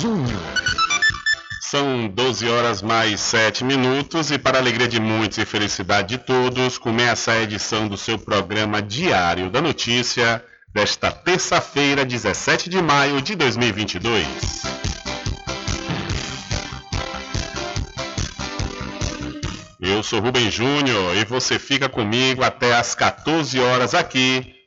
Júnior. São 12 horas mais 7 minutos e para alegria de muitos e felicidade de todos, começa a edição do seu programa Diário da Notícia desta terça-feira, 17 de maio de 2022. Eu sou Rubem Júnior e você fica comigo até às 14 horas aqui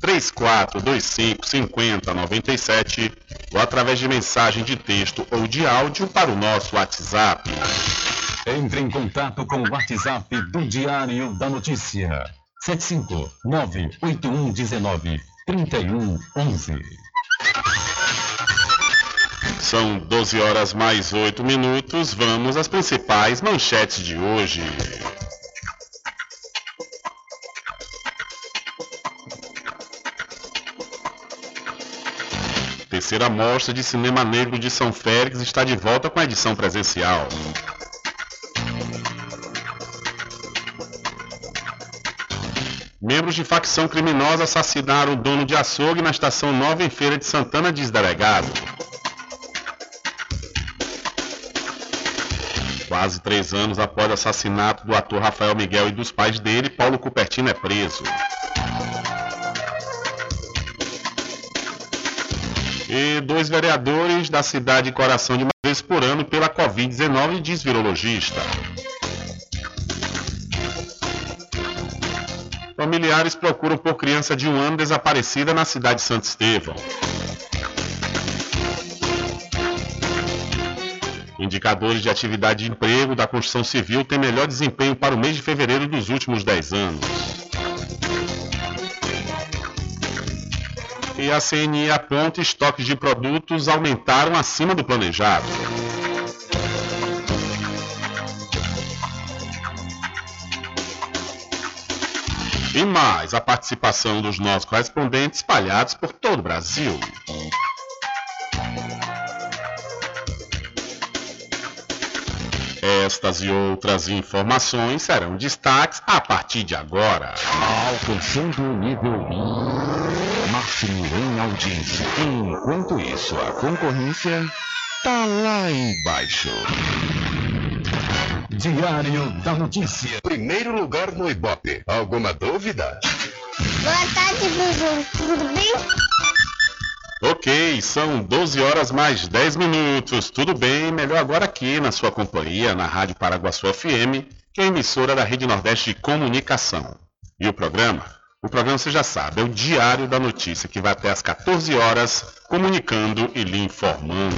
3425 5097 ou através de mensagem de texto ou de áudio para o nosso WhatsApp. Entre em contato com o WhatsApp do Diário da Notícia. 759-8119-3111. São 12 horas mais 8 minutos. Vamos às principais manchetes de hoje. Terceira mostra de cinema negro de São Félix está de volta com a edição presencial. Membros de facção criminosa assassinaram o dono de açougue na estação Nova em Feira de Santana, diz delegado. Quase três anos após o assassinato do ator Rafael Miguel e dos pais dele, Paulo Cupertino é preso. E dois vereadores da cidade Coração de uma vez por ano pela Covid-19, diz virologista. Familiares procuram por criança de um ano desaparecida na cidade de Santo Estevão. Indicadores de atividade de emprego da construção civil têm melhor desempenho para o mês de fevereiro dos últimos 10 anos. E a CNI aponta estoques de produtos aumentaram acima do planejado. E mais a participação dos nossos correspondentes espalhados por todo o Brasil. Estas e outras informações serão destaques a partir de agora. Alcançando o nível máximo em audiência. Enquanto isso, a concorrência tá lá embaixo. Diário da Notícia. Primeiro lugar no Ibope. Alguma dúvida? Boa tarde, Bubu. Tudo bem? Ok, são 12 horas mais 10 minutos. Tudo bem? Melhor agora aqui na sua companhia, na Rádio Paraguaçu FM, que é a emissora da Rede Nordeste de Comunicação. E o programa? O programa você já sabe, é o Diário da Notícia, que vai até às 14 horas, comunicando e lhe informando.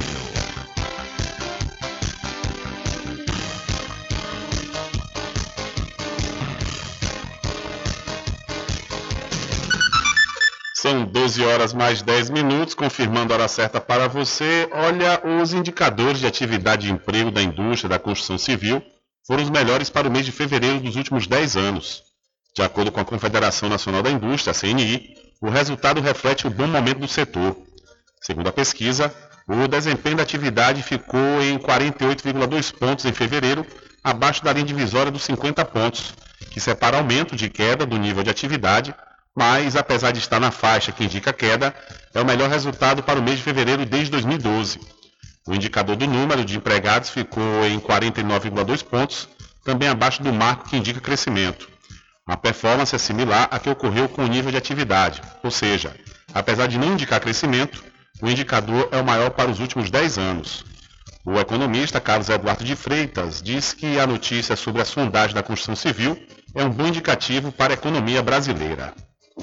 São 12 horas mais 10 minutos, confirmando a hora certa para você. Olha, os indicadores de atividade de emprego da indústria da construção civil foram os melhores para o mês de fevereiro dos últimos 10 anos. De acordo com a Confederação Nacional da Indústria, CNI, o resultado reflete o bom momento do setor. Segundo a pesquisa, o desempenho da atividade ficou em 48,2 pontos em fevereiro, abaixo da linha divisória dos 50 pontos, que separa aumento de queda do nível de atividade mas apesar de estar na faixa que indica queda, é o melhor resultado para o mês de fevereiro desde 2012. O indicador do número de empregados ficou em 49,2 pontos, também abaixo do marco que indica crescimento. A performance similar à que ocorreu com o nível de atividade, ou seja, apesar de não indicar crescimento, o indicador é o maior para os últimos 10 anos. O economista Carlos Eduardo de Freitas diz que a notícia sobre a sondagem da construção civil é um bom indicativo para a economia brasileira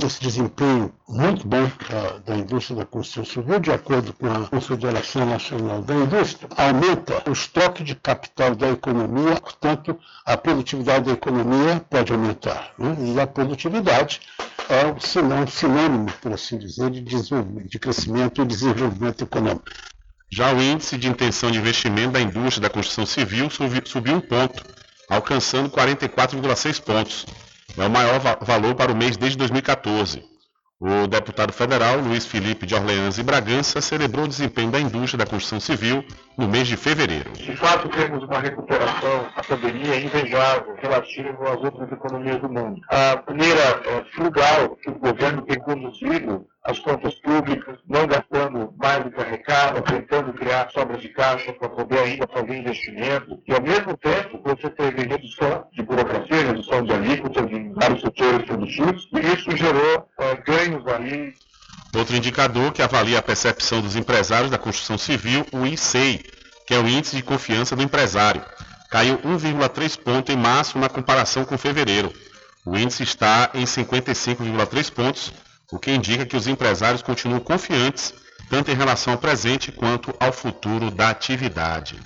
esse desempenho muito bom da, da, indústria da construção civil, de acordo com a Confederação Nacional da Indústria, aumenta o estoque de capital da economia, portanto, a produtividade da economia pode aumentar. Né? E a produtividade é o sinônimo, por assim dizer, de, de crescimento e desenvolvimento econômico. Já o índice de intenção de investimento da indústria da construção civil subiu, subiu um ponto, alcançando 44,6 pontos é o maior va valor para o mês desde 2014. O deputado federal Luiz Felipe de Orleans e Bragança celebrou o desempenho da indústria da construção civil no mês de fevereiro. De fato, temos uma recuperação, a pandemia invejável relativa às outras economias do mundo. A maneira é, frugal que o governo tem conduzido as contas públicas, não gastando mais do que arrecada, tentando criar sobras de caixa para poder ainda fazer investimento, e ao mesmo tempo você teve redução de burocracia, redução de alíquotas em vários setores produtivos, e isso gerou é, ganhos ali Outro indicador que avalia a percepção dos empresários da construção civil, o ICEI, que é o Índice de Confiança do Empresário, caiu 1,3 ponto em março na comparação com fevereiro. O índice está em 55,3 pontos, o que indica que os empresários continuam confiantes tanto em relação ao presente quanto ao futuro da atividade.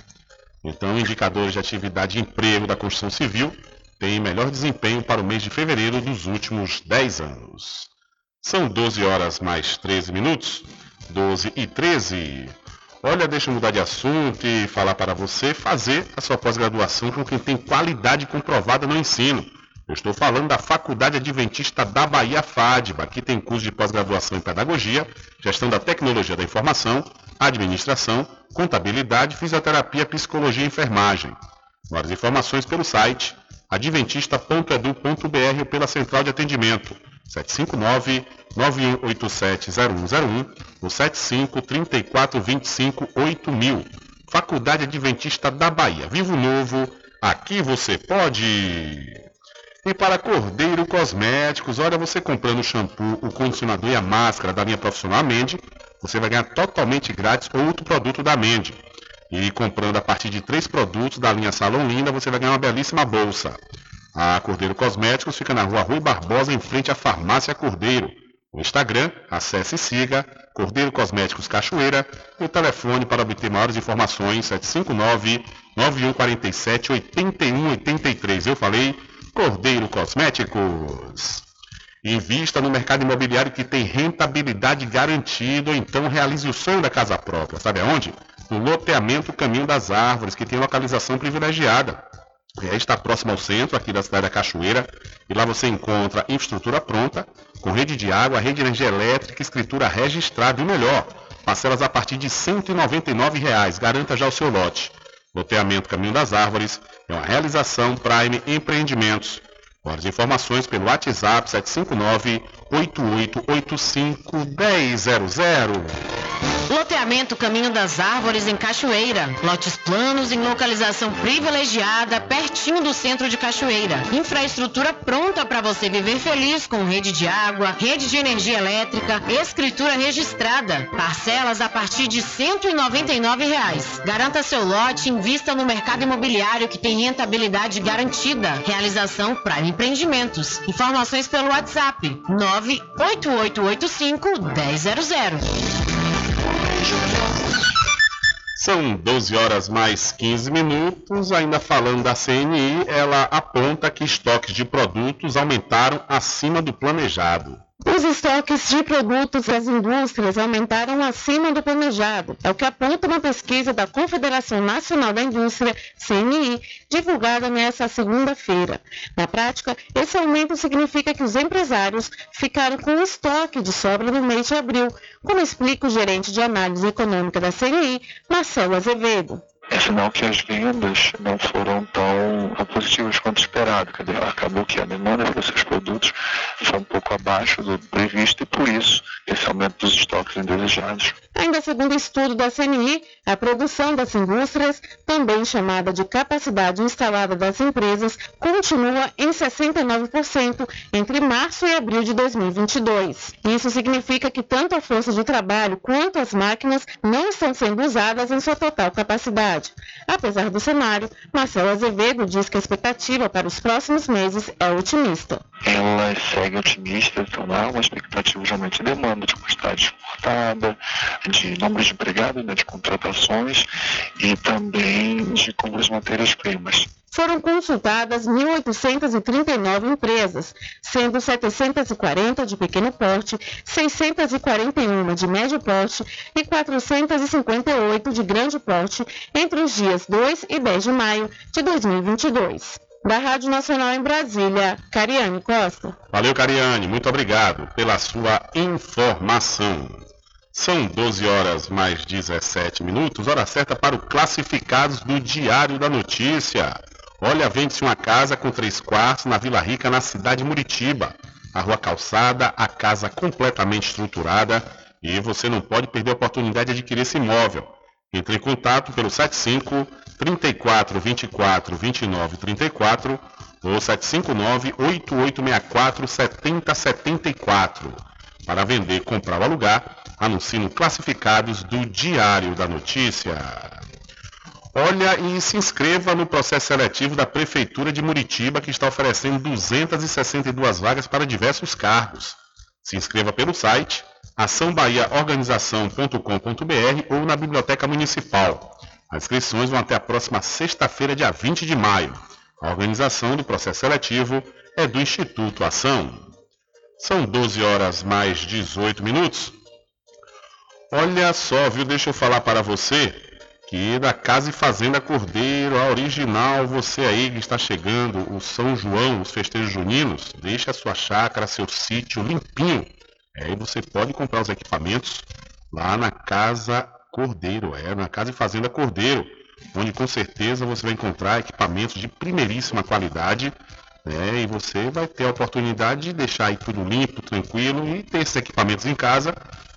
Então, indicadores de atividade e emprego da construção civil têm melhor desempenho para o mês de fevereiro dos últimos 10 anos. São 12 horas mais 13 minutos. 12 e 13. Olha, deixa eu mudar de assunto e falar para você fazer a sua pós-graduação com quem tem qualidade comprovada no ensino. Eu estou falando da Faculdade Adventista da Bahia FADBA, que tem curso de pós-graduação em Pedagogia, Gestão da Tecnologia da Informação, Administração, Contabilidade, Fisioterapia, Psicologia e Enfermagem. Mais informações pelo site adventista.edu.br ou pela central de atendimento 759 9187 0101 ou 75 34 25 8000. Faculdade Adventista da Bahia. Vivo Novo, aqui você pode! E para Cordeiro Cosméticos, olha, você comprando o shampoo, o condicionador e a máscara da linha profissional Mende, você vai ganhar totalmente grátis outro produto da Mende. E comprando a partir de três produtos da linha Salão Linda, você vai ganhar uma belíssima bolsa. A Cordeiro Cosméticos fica na rua Rui Barbosa, em frente à Farmácia Cordeiro. No Instagram, acesse e siga Cordeiro Cosméticos Cachoeira e o telefone para obter maiores informações 759 9147 8183. Eu falei Cordeiro Cosméticos. Invista no mercado imobiliário que tem rentabilidade garantida, ou então realize o sonho da casa própria. Sabe aonde? No loteamento Caminho das Árvores, que tem localização privilegiada. É, está próximo ao centro, aqui da cidade da Cachoeira, e lá você encontra infraestrutura pronta, com rede de água, rede de energia elétrica, escritura registrada e o melhor, parcelas a partir de 199 reais. Garanta já o seu lote. Loteamento Caminho das Árvores é uma realização Prime Empreendimentos. Mais informações pelo WhatsApp 759 8885 1000. Loteamento Caminho das Árvores em Cachoeira. Lotes planos em localização privilegiada, pertinho do centro de Cachoeira. Infraestrutura pronta para você viver feliz com rede de água, rede de energia elétrica, escritura registrada. Parcelas a partir de 199 reais. Garanta seu lote e invista no mercado imobiliário que tem rentabilidade garantida. Realização Prime Empreendimentos. Informações pelo WhatsApp 98885 1000. São 12 horas mais 15 minutos. Ainda falando da CNI, ela aponta que estoques de produtos aumentaram acima do planejado. Os estoques de produtos das indústrias aumentaram acima do planejado. É o que aponta uma pesquisa da Confederação Nacional da Indústria, CNI, divulgada nesta segunda-feira. Na prática, esse aumento significa que os empresários ficaram com estoque de sobra no mês de abril, como explica o gerente de análise econômica da CNI, Marcelo Azevedo é sinal que as vendas não foram tão positivas quanto esperado. Quer dizer, acabou que a demanda pelos seus produtos foi um pouco abaixo do previsto e por isso esse aumento dos estoques indesejados. Ainda segundo estudo da CNI, a produção das indústrias, também chamada de capacidade instalada das empresas, continua em 69% entre março e abril de 2022. Isso significa que tanto a força de trabalho quanto as máquinas não estão sendo usadas em sua total capacidade. Apesar do cenário, Marcelo Azevedo diz que a expectativa para os próximos meses é otimista. Ela segue otimista, então há uma expectativa de aumento de demanda, de quantidade exportada, de número de empregados, né, de contratações e também de compras de matérias-primas foram consultadas 1.839 empresas, sendo 740 de pequeno porte, 641 de médio porte e 458 de grande porte entre os dias 2 e 10 de maio de 2022. Da Rádio Nacional em Brasília, Cariane Costa. Valeu, Cariane. Muito obrigado pela sua informação. São 12 horas mais 17 minutos, hora certa para o Classificados do Diário da Notícia. Olha, vende-se uma casa com três quartos na Vila Rica, na cidade de Muritiba. A rua calçada, a casa completamente estruturada e você não pode perder a oportunidade de adquirir esse imóvel. Entre em contato pelo 75 34 24 29 34 ou 759 8864 7074. Para vender, comprar ou alugar, anuncie no Classificados do Diário da Notícia. Olha e se inscreva no processo seletivo da Prefeitura de Muritiba, que está oferecendo 262 vagas para diversos cargos. Se inscreva pelo site açãobahiaorganização.com.br ou na Biblioteca Municipal. As inscrições vão até a próxima sexta-feira, dia 20 de maio. A organização do processo seletivo é do Instituto Ação. São 12 horas mais 18 minutos. Olha só, viu? Deixa eu falar para você que da Casa e Fazenda Cordeiro, a original, você aí que está chegando, o São João, os festejos juninos, deixe a sua chácara, seu sítio limpinho. Aí você pode comprar os equipamentos lá na Casa Cordeiro, é, na Casa e Fazenda Cordeiro, onde com certeza você vai encontrar equipamentos de primeiríssima qualidade, né? E você vai ter a oportunidade de deixar aí tudo limpo, tranquilo e ter esses equipamentos em casa,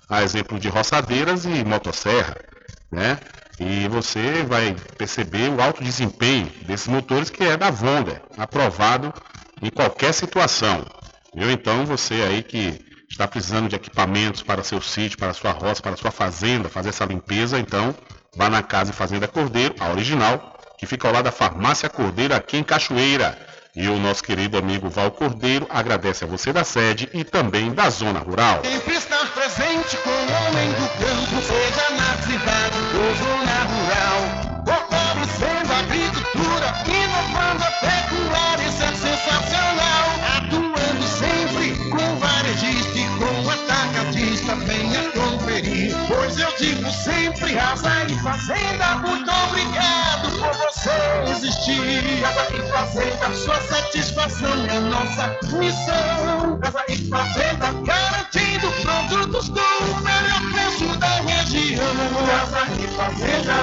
a exemplo de roçadeiras e motosserra, né? E você vai perceber o alto desempenho desses motores que é da Vonda, aprovado em qualquer situação. Então você aí que está precisando de equipamentos para seu sítio, para sua roça, para sua fazenda, fazer essa limpeza, então vá na Casa e Fazenda Cordeiro, a original, que fica ao lado da Farmácia Cordeiro aqui em Cachoeira. E o nosso querido amigo Val Cordeiro agradece a você da sede e também da zona rural. Sempre estar presente com o homem do campo, seja na cidade zona rural. Fortalecendo a agricultura, inovando a pecuária, isso é sensacional. Atuando sempre com varejista e com atacadista, venha conferir. Pois eu digo sempre, Casa e Fazenda, muito obrigado você existir. Casa e Fazenda, sua satisfação é nossa missão. Casa e Fazenda, garantindo produtos com o melhor preço da região. Casa e Fazenda.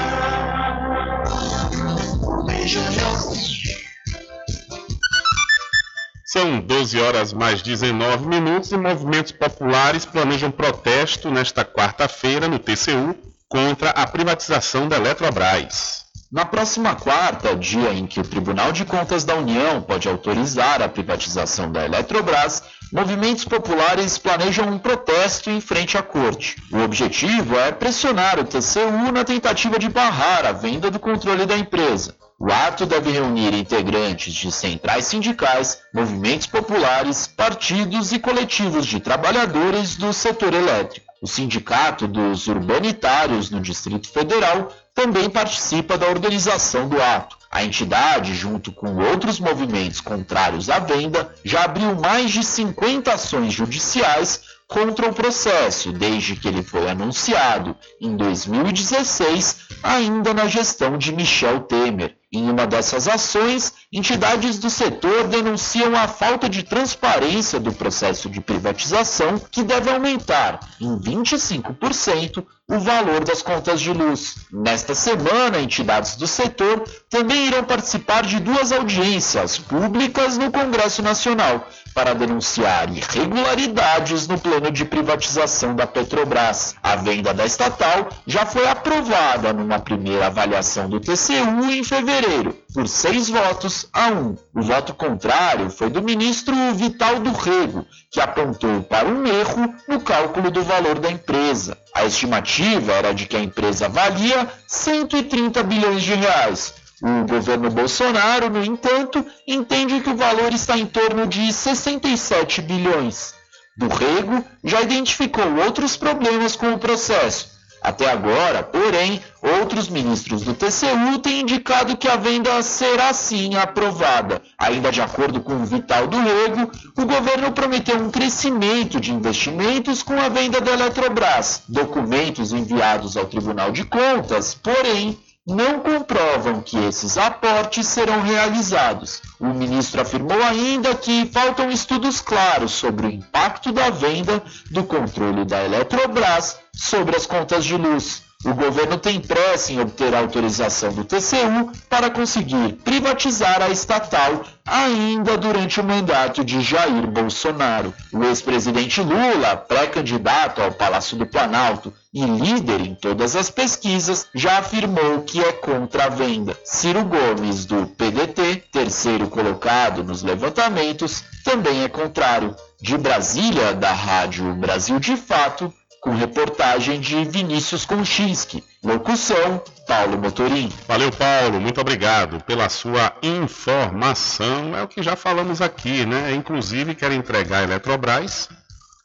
São 12 horas mais 19 minutos e movimentos populares planejam protesto nesta quarta-feira no TCU contra a privatização da Eletrobras. Na próxima quarta, dia em que o Tribunal de Contas da União pode autorizar a privatização da Eletrobras, movimentos populares planejam um protesto em frente à corte. O objetivo é pressionar o TCU na tentativa de barrar a venda do controle da empresa. O ato deve reunir integrantes de centrais sindicais, movimentos populares, partidos e coletivos de trabalhadores do setor elétrico. O Sindicato dos Urbanitários no Distrito Federal também participa da organização do ato. A entidade, junto com outros movimentos contrários à venda, já abriu mais de 50 ações judiciais contra o processo, desde que ele foi anunciado em 2016, ainda na gestão de Michel Temer. Em uma dessas ações, entidades do setor denunciam a falta de transparência do processo de privatização, que deve aumentar em 25% o valor das contas de luz. Nesta semana, entidades do setor também irão participar de duas audiências públicas no Congresso Nacional para denunciar irregularidades no plano de privatização da Petrobras. A venda da estatal já foi aprovada numa primeira avaliação do TCU em fevereiro, por seis votos a um. O voto contrário foi do ministro Vital do Rego, que apontou para um erro no cálculo do valor da empresa. A estimativa era de que a empresa valia 130 bilhões de reais, o governo Bolsonaro, no entanto, entende que o valor está em torno de 67 bilhões. Do Rego já identificou outros problemas com o processo. Até agora, porém, outros ministros do TCU têm indicado que a venda será sim aprovada. Ainda de acordo com o Vital do Rego, o governo prometeu um crescimento de investimentos com a venda da Eletrobras. Documentos enviados ao Tribunal de Contas, porém, não comprovam que esses aportes serão realizados. O ministro afirmou ainda que faltam estudos claros sobre o impacto da venda do controle da Eletrobras sobre as contas de luz. O governo tem pressa em obter a autorização do TCU para conseguir privatizar a estatal ainda durante o mandato de Jair Bolsonaro. O ex-presidente Lula, pré-candidato ao Palácio do Planalto e líder em todas as pesquisas, já afirmou que é contra a venda. Ciro Gomes, do PDT, terceiro colocado nos levantamentos, também é contrário. De Brasília, da Rádio Brasil de Fato, com reportagem de Vinícius Konchinski. Locução, Paulo Motorim. Valeu, Paulo. Muito obrigado pela sua informação. É o que já falamos aqui, né? Inclusive, quero entregar a Eletrobras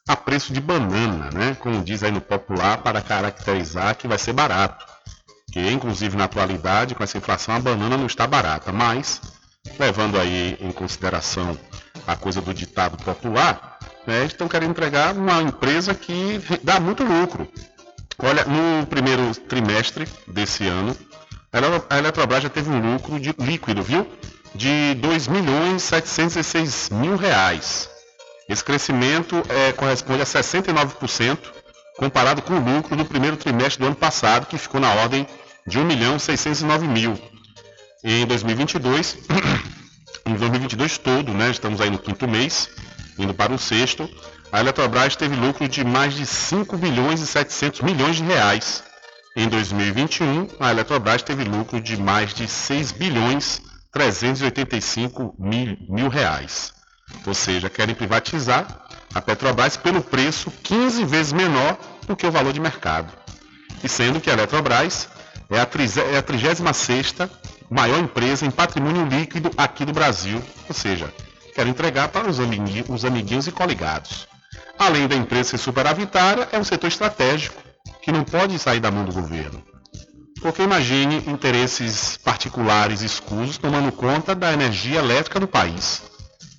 a preço de banana, né? Como diz aí no popular, para caracterizar que vai ser barato. Que, inclusive, na atualidade, com essa inflação, a banana não está barata. Mas, levando aí em consideração a coisa do ditado popular, né, estão querendo entregar uma empresa que dá muito lucro. Olha, no primeiro trimestre desse ano, a Eletrobras já teve um lucro de, líquido, viu? De 2 milhões 706 mil reais. Esse crescimento é, corresponde a 69% comparado com o lucro do primeiro trimestre do ano passado, que ficou na ordem de 1 milhão 609 mil. Em 2022, em 2022 todo, né, estamos aí no quinto mês, indo para o sexto, a Eletrobras teve lucro de mais de 5 bilhões e 700 milhões de reais. Em 2021, a Eletrobras teve lucro de mais de 6 bilhões 385 mil, mil reais. Ou seja, querem privatizar a Petrobras pelo preço 15 vezes menor do que o valor de mercado. E sendo que a Eletrobras é a, 36ª é maior empresa em patrimônio líquido aqui do Brasil, ou seja, quer entregar para os amiguinhos, os amiguinhos e coligados. Além da empresa ser superavitária, é um setor estratégico que não pode sair da mão do governo. Porque imagine interesses particulares escusos tomando conta da energia elétrica do país.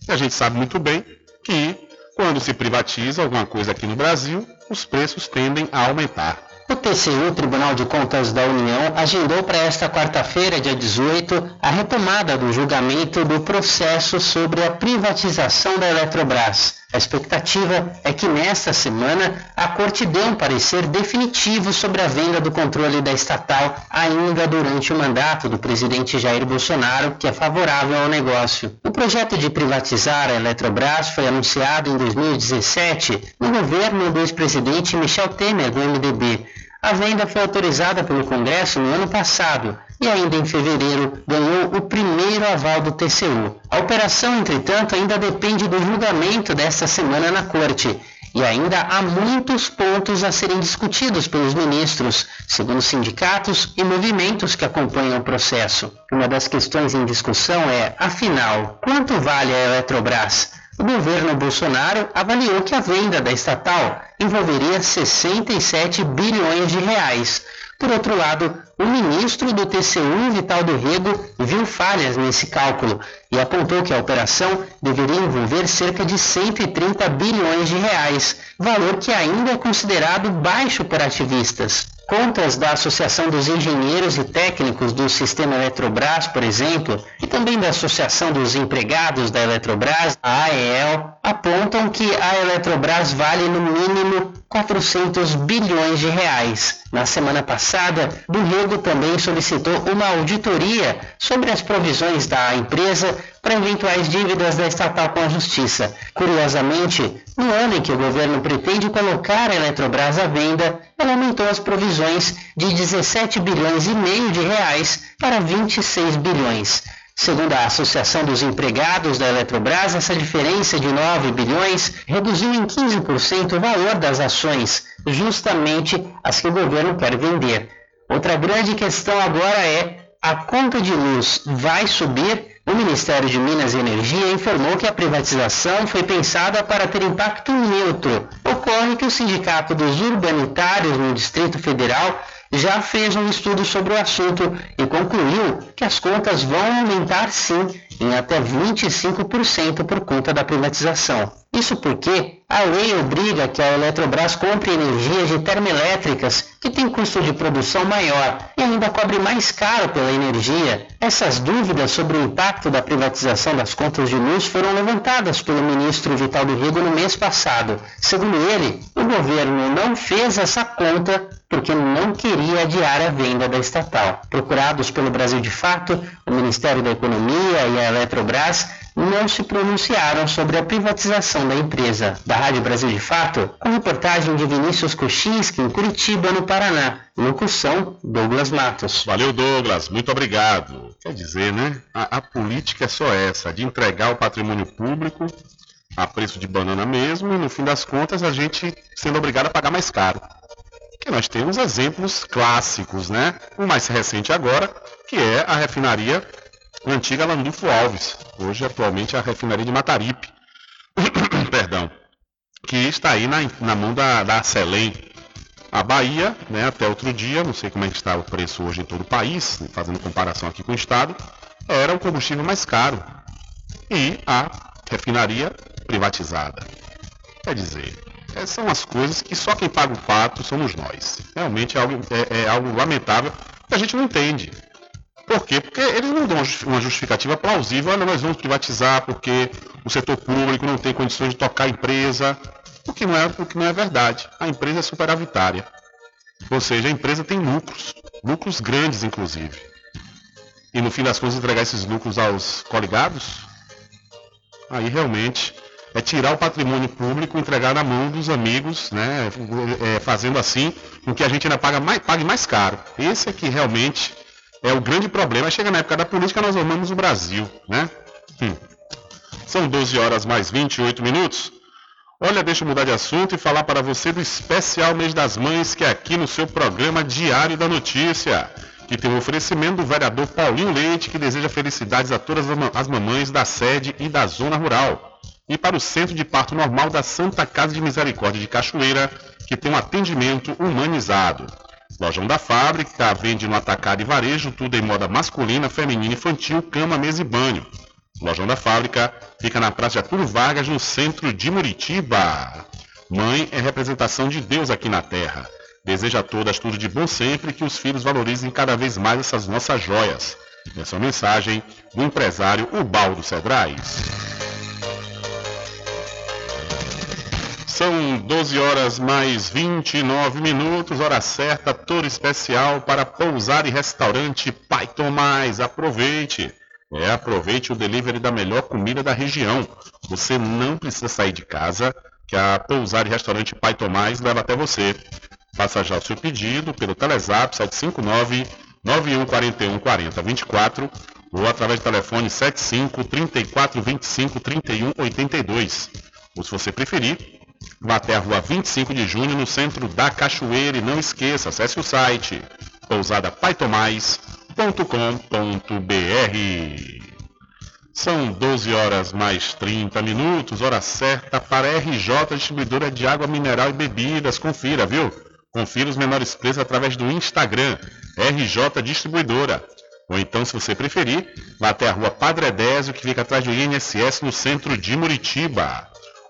E a gente sabe muito bem que, quando se privatiza alguma coisa aqui no Brasil, os preços tendem a aumentar. O TCU, Tribunal de Contas da União, agendou para esta quarta-feira, dia 18, a retomada do julgamento do processo sobre a privatização da Eletrobras. A expectativa é que nesta semana a Corte dê um parecer definitivo sobre a venda do controle da estatal ainda durante o mandato do presidente Jair Bolsonaro, que é favorável ao negócio. O projeto de privatizar a Eletrobras foi anunciado em 2017 no governo do ex-presidente Michel Temer, do MDB. A venda foi autorizada pelo Congresso no ano passado e ainda em fevereiro ganhou o primeiro aval do TCU. A operação, entretanto, ainda depende do julgamento desta semana na Corte e ainda há muitos pontos a serem discutidos pelos ministros, segundo sindicatos e movimentos que acompanham o processo. Uma das questões em discussão é, afinal, quanto vale a Eletrobras? O governo Bolsonaro avaliou que a venda da estatal envolveria 67 bilhões de reais. Por outro lado, o ministro do TCU, Vital do Rego, viu falhas nesse cálculo e apontou que a operação deveria envolver cerca de 130 bilhões de reais, valor que ainda é considerado baixo por ativistas. Contas da Associação dos Engenheiros e Técnicos do Sistema Eletrobras, por exemplo, e também da Associação dos Empregados da Eletrobras, a AEL, apontam que a Eletrobras vale no mínimo 400 bilhões de reais. Na semana passada, do Rego também solicitou uma auditoria sobre as provisões da empresa para eventuais dívidas da estatal com a Justiça. Curiosamente, no ano em que o governo pretende colocar a Eletrobras à venda, ela aumentou as provisões de 17 bilhões e meio de reais para 26 bilhões. Segundo a Associação dos Empregados da Eletrobras, essa diferença de 9 bilhões reduziu em 15% o valor das ações, justamente as que o governo quer vender. Outra grande questão agora é: a conta de luz vai subir? O Ministério de Minas e Energia informou que a privatização foi pensada para ter impacto neutro. Ocorre que o Sindicato dos Urbanitários no Distrito Federal já fez um estudo sobre o assunto e concluiu que as contas vão aumentar sim em até 25% por conta da privatização. Isso porque a lei obriga que a Eletrobras compre energias de termoelétricas que têm custo de produção maior e ainda cobre mais caro pela energia. Essas dúvidas sobre o impacto da privatização das contas de luz foram levantadas pelo ministro Vital do Rego no mês passado. Segundo ele, o governo não fez essa conta porque não queria adiar a venda da estatal. Procurados pelo Brasil de Fato, o Ministério da Economia e a Eletrobras não se pronunciaram sobre a privatização da empresa. Da Rádio Brasil de Fato, com reportagem de Vinícius Kochinski, em Curitiba, no Paraná. Locução, Douglas Matos. Valeu, Douglas. Muito obrigado. Quer dizer, né? A, a política é só essa, de entregar o patrimônio público a preço de banana mesmo e no fim das contas a gente sendo obrigado a pagar mais caro. Que nós temos exemplos clássicos, né? O mais recente agora, que é a refinaria antiga Landulfo Alves, hoje atualmente a refinaria de Mataripe, perdão, que está aí na, na mão da, da. A Bahia, né, até outro dia, não sei como é que está o preço hoje em todo o país, né, fazendo comparação aqui com o estado, era o combustível mais caro. E a refinaria privatizada. Quer dizer, é, são as coisas que só quem paga o pato somos nós. Realmente é algo, é, é algo lamentável que a gente não entende. Por quê? Porque eles não dão uma justificativa plausível. Olha, nós vamos privatizar porque o setor público não tem condições de tocar a empresa. O que não é, o que não é verdade. A empresa é superavitária. Ou seja, a empresa tem lucros. Lucros grandes, inclusive. E no fim das contas entregar esses lucros aos coligados? Aí realmente é tirar o patrimônio público e entregar na mão dos amigos, né? É, fazendo assim com que a gente ainda pague mais, pague mais caro. Esse é que realmente é o grande problema. Chega na época da política, nós amamos o Brasil, né? Hum. São 12 horas mais 28 minutos. Olha, deixa eu mudar de assunto e falar para você do especial Mês das Mães, que é aqui no seu programa Diário da Notícia, que tem o um oferecimento do vereador Paulinho Leite, que deseja felicidades a todas as mamães da sede e da zona rural. E para o Centro de Parto Normal da Santa Casa de Misericórdia de Cachoeira, que tem um atendimento humanizado. Lojão da Fábrica vende no atacado e varejo tudo em moda masculina, feminina, infantil, cama, mesa e banho. Lojão da Fábrica fica na Praça Arturo Vargas, no centro de Muritiba. Mãe é representação de Deus aqui na Terra. Deseja a todas tudo de bom sempre e que os filhos valorizem cada vez mais essas nossas joias. Essa é mensagem do empresário Ubaldo Cedrais. São 12 horas mais 29 minutos, hora certa, tour especial para pousar e restaurante Pai Tomás. Aproveite! É, aproveite o delivery da melhor comida da região. Você não precisa sair de casa, que a pousar e restaurante Pai Tomás leva até você. Faça já o seu pedido pelo Telezap 759 9141 4024 ou através do telefone 75 34 25 31 82. Ou se você preferir, Vá até a rua 25 de junho, no centro da Cachoeira. E não esqueça, acesse o site pousadapaitomais.com.br. São 12 horas mais 30 minutos, hora certa para a RJ Distribuidora de Água Mineral e Bebidas. Confira, viu? Confira os menores preços através do Instagram, RJ Distribuidora. Ou então, se você preferir, vá até a rua Padre Edésio, que fica atrás do INSS, no centro de Muritiba.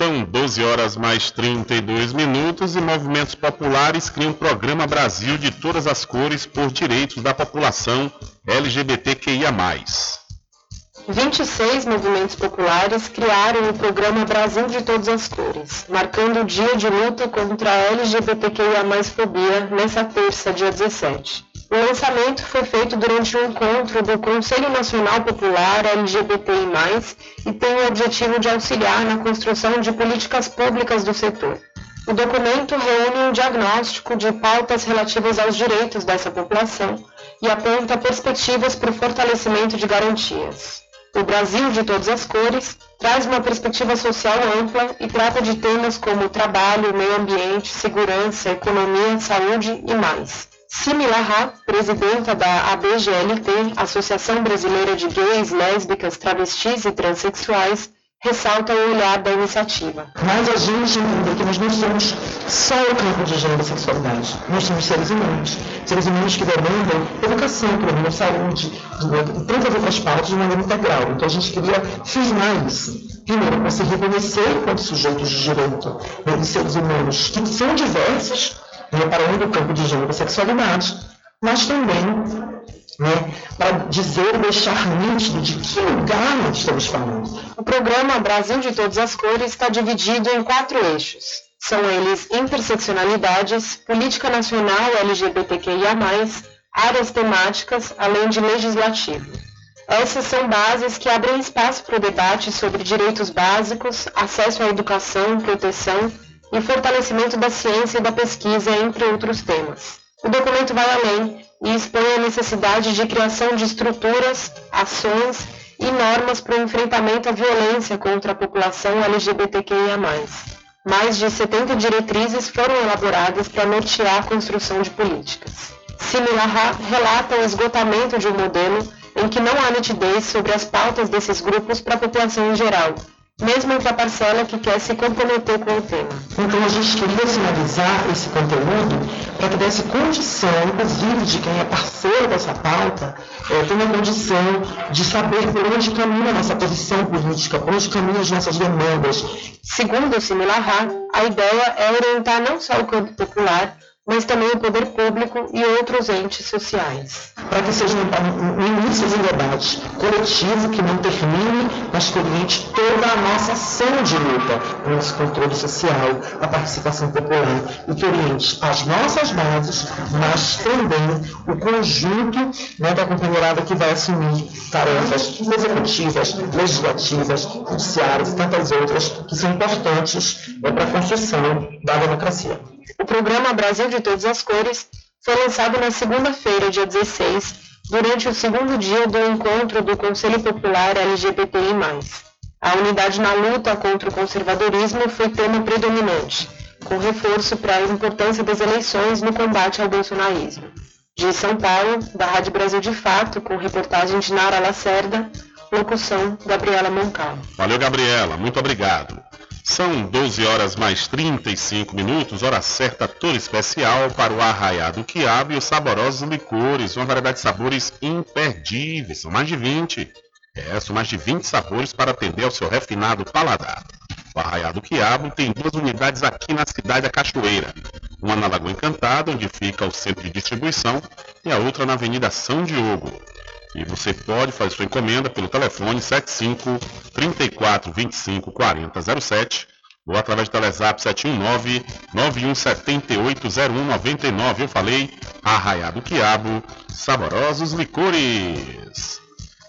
São 12 horas mais 32 minutos e movimentos populares criam um programa Brasil de todas as cores por direitos da população LGBTQIA+. 26 movimentos populares criaram o programa Brasil de Todas as Cores, marcando o dia de luta contra a LGBTQIA+, fobia nessa terça, dia 17. O lançamento foi feito durante um encontro do Conselho Nacional Popular LGBTI+, e tem o objetivo de auxiliar na construção de políticas públicas do setor. O documento reúne um diagnóstico de pautas relativas aos direitos dessa população e aponta perspectivas para o fortalecimento de garantias. O Brasil de todas as cores traz uma perspectiva social ampla e trata de temas como trabalho, meio ambiente, segurança, economia, saúde e mais. Similarra, presidenta da ABGLT, Associação Brasileira de Gays, Lésbicas, Travestis e Transsexuais, ressalta o olhar da iniciativa. Mas a gente entende que nós não somos só o campo de gênero e sexualidade. Nós somos seres humanos. Seres humanos que demandam educação, problema, saúde, tantas outras partes de maneira integral. Então a gente queria firmar isso. Primeiro, se reconhecer enquanto sujeitos de direito né, seres humanos que são diversos, né, para além do campo de gênero e sexualidade, mas também né, para dizer, deixar nítido de que lugar nós estamos falando. O programa Brasil de Todas as Cores está dividido em quatro eixos. São eles interseccionalidades, política nacional LGBTQIA+, áreas temáticas, além de legislativo. Essas são bases que abrem espaço para o debate sobre direitos básicos, acesso à educação, proteção e fortalecimento da ciência e da pesquisa, entre outros temas. O documento vai além e expõe a necessidade de criação de estruturas, ações e normas para o enfrentamento à violência contra a população LGBTQIA+. Mais de 70 diretrizes foram elaboradas para nortear a construção de políticas. Similar relata o esgotamento de um modelo em que não há nitidez sobre as pautas desses grupos para a população em geral, mesmo entre a parcela que quer se comprometer com o tema. Então a gente queria sinalizar esse conteúdo para que desse condição, inclusive, de quem é parceiro dessa pauta, é, tenha condição de saber por onde caminha a nossa posição política, por onde caminham as nossas demandas. Segundo o Similarra, a ideia é orientar não só o campo popular, mas também o poder público e outros entes sociais. Para que seja um, início de debate coletivo que não termine, mas que oriente toda a nossa ação de luta, o nosso controle social, a participação popular, e que oriente as nossas bases, mas também o conjunto né, da companheirada que vai assumir tarefas executivas, legislativas, judiciárias e tantas outras que são importantes né, para a construção da democracia. O programa Brasil de Todas as Cores foi lançado na segunda-feira, dia 16, durante o segundo dia do encontro do Conselho Popular LGBTI+. A unidade na luta contra o conservadorismo foi tema predominante, com reforço para a importância das eleições no combate ao bolsonarismo. De São Paulo, da Rádio Brasil de Fato, com reportagem de Nara Lacerda, locução Gabriela Moncal. Valeu, Gabriela, muito obrigado. São 12 horas mais 35 minutos, hora certa toda especial para o arraiado quiabo e os saborosos licores, uma variedade de sabores imperdíveis, são mais de 20. É, são mais de 20 sabores para atender ao seu refinado paladar. O Arraiado Quiabo tem duas unidades aqui na cidade da Cachoeira. Uma na Lagoa Encantada, onde fica o centro de distribuição, e a outra na Avenida São Diogo. E você pode fazer sua encomenda pelo telefone 75 34 25 40 07 ou através do Telezap 719 9178 0199. Eu falei Arraiado Quiabo, saborosos licores.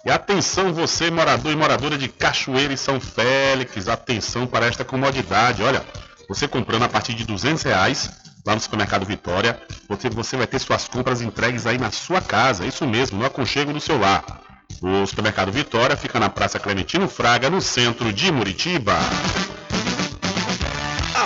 E atenção você, morador e moradora de Cachoeira e São Félix, atenção para esta comodidade. Olha, você comprando a partir de 200 reais lá no supermercado Vitória, você, você vai ter suas compras entregues aí na sua casa, isso mesmo, no aconchego do seu lar. O supermercado Vitória fica na Praça Clementino Fraga, no centro de Muritiba.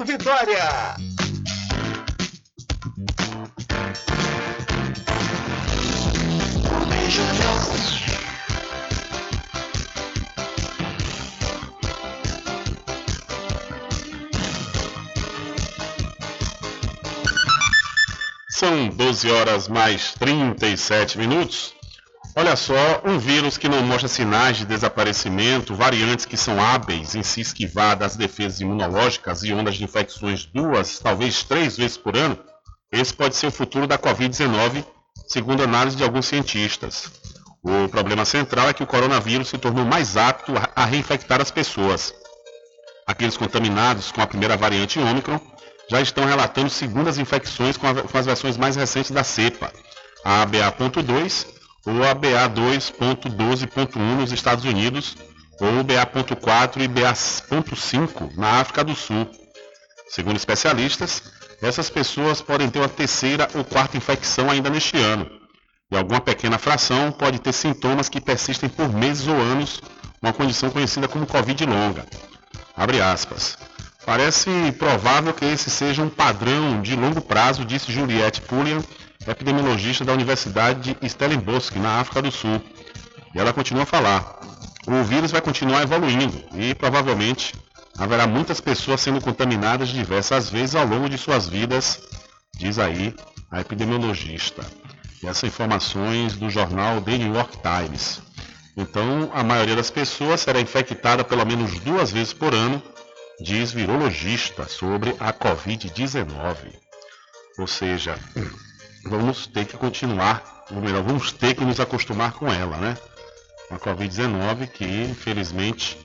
Vitória. São 12 horas mais 37 minutos. Olha só, um vírus que não mostra sinais de desaparecimento, variantes que são hábeis em se esquivar das defesas imunológicas e ondas de infecções duas, talvez três vezes por ano, esse pode ser o futuro da Covid-19, segundo análise de alguns cientistas. O problema central é que o coronavírus se tornou mais apto a reinfectar as pessoas. Aqueles contaminados com a primeira variante Ômicron já estão relatando segundas infecções com, as versões mais recentes da cepa, a ABA.2 ou a BA2.12.1 nos Estados Unidos, ou o BA.4 e BA.5 na África do Sul. Segundo especialistas, essas pessoas podem ter uma terceira ou quarta infecção ainda neste ano, e alguma pequena fração pode ter sintomas que persistem por meses ou anos, uma condição conhecida como Covid longa. Abre aspas. Parece provável que esse seja um padrão de longo prazo, disse Juliette Pulliam, epidemiologista da Universidade de Stellenbosch, na África do Sul. E ela continua a falar: o vírus vai continuar evoluindo e provavelmente haverá muitas pessoas sendo contaminadas diversas vezes ao longo de suas vidas, diz aí a epidemiologista. E essas informações do jornal The New York Times. Então, a maioria das pessoas será infectada pelo menos duas vezes por ano, diz virologista sobre a Covid-19. Ou seja, vamos ter que continuar, ou melhor, vamos ter que nos acostumar com ela, né? A Covid-19 que infelizmente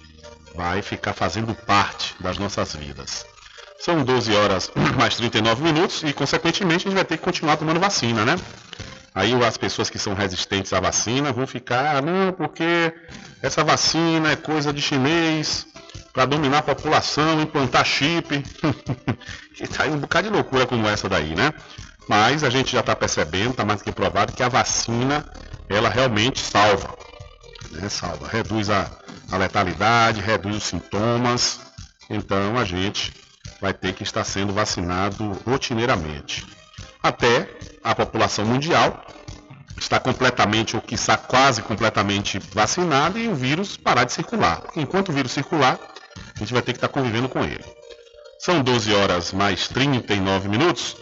vai ficar fazendo parte das nossas vidas. São 12 horas mais 39 minutos e, consequentemente, a gente vai ter que continuar tomando vacina, né? Aí as pessoas que são resistentes à vacina vão ficar, ah, não, porque essa vacina é coisa de chinês para dominar a população, implantar chip. que tá aí um bocado de loucura como essa daí, né? Mas a gente já está percebendo, está mais que provado, que a vacina ela realmente salva. Né? Salva, reduz a, a letalidade, reduz os sintomas. Então a gente vai ter que estar sendo vacinado rotineiramente. Até a população mundial está completamente, ou quiçá quase completamente vacinada e o vírus parar de circular. Enquanto o vírus circular, a gente vai ter que estar convivendo com ele. São 12 horas mais 39 minutos.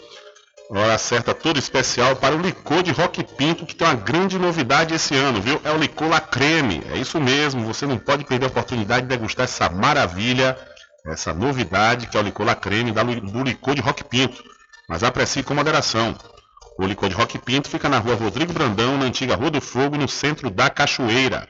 Hora certa toda especial para o licor de Rock Pinto, que tem uma grande novidade esse ano, viu? É o licor La Creme. É isso mesmo, você não pode perder a oportunidade de degustar essa maravilha, essa novidade que é o licor La Creme do licor de Rock Pinto. Mas aprecie com moderação. O licor de Rock Pinto fica na rua Rodrigo Brandão, na antiga Rua do Fogo, no centro da Cachoeira.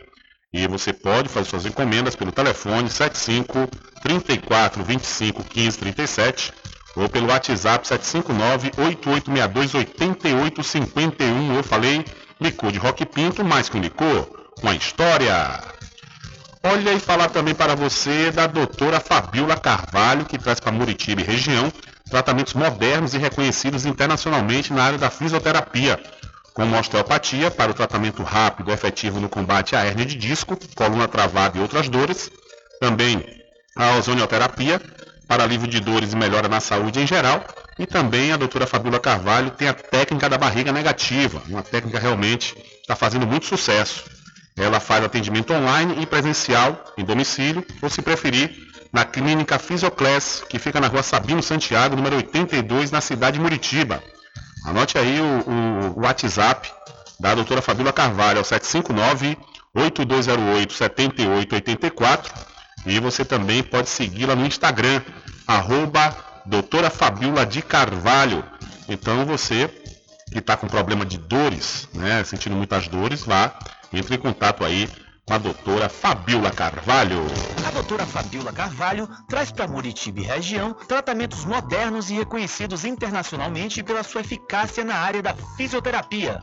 E você pode fazer suas encomendas pelo telefone 75 34 25 15 37 ou pelo WhatsApp 759-8862-8851. Eu falei licor de Rock Pinto, mais que um licor, uma história. Olha e falar também para você da doutora Fabiola Carvalho, que traz para Muritiba e região tratamentos modernos e reconhecidos internacionalmente na área da fisioterapia, como osteopatia para o tratamento rápido e efetivo no combate à hernia de disco, coluna travada e outras dores, também a ozonioterapia para alívio de dores e melhora na saúde em geral. E também a doutora Fabiola Carvalho tem a técnica da barriga negativa, uma técnica realmente está fazendo muito sucesso. Ela faz atendimento online e presencial em domicílio, ou se preferir, na clínica Fisioclass, que fica na rua Sabino Santiago, número 82, na cidade de Muritiba. Anote aí o, o WhatsApp da doutora Fabiola Carvalho, é o 759 8208 7884 e você também pode segui-la no Instagram, arroba doutora Fabiola de Carvalho. Então você que está com problema de dores, né, sentindo muitas dores, vá, entre em contato aí com a doutora Fabiola Carvalho. A doutora Fabiola Carvalho traz para Muritiba e região tratamentos modernos e reconhecidos internacionalmente pela sua eficácia na área da fisioterapia.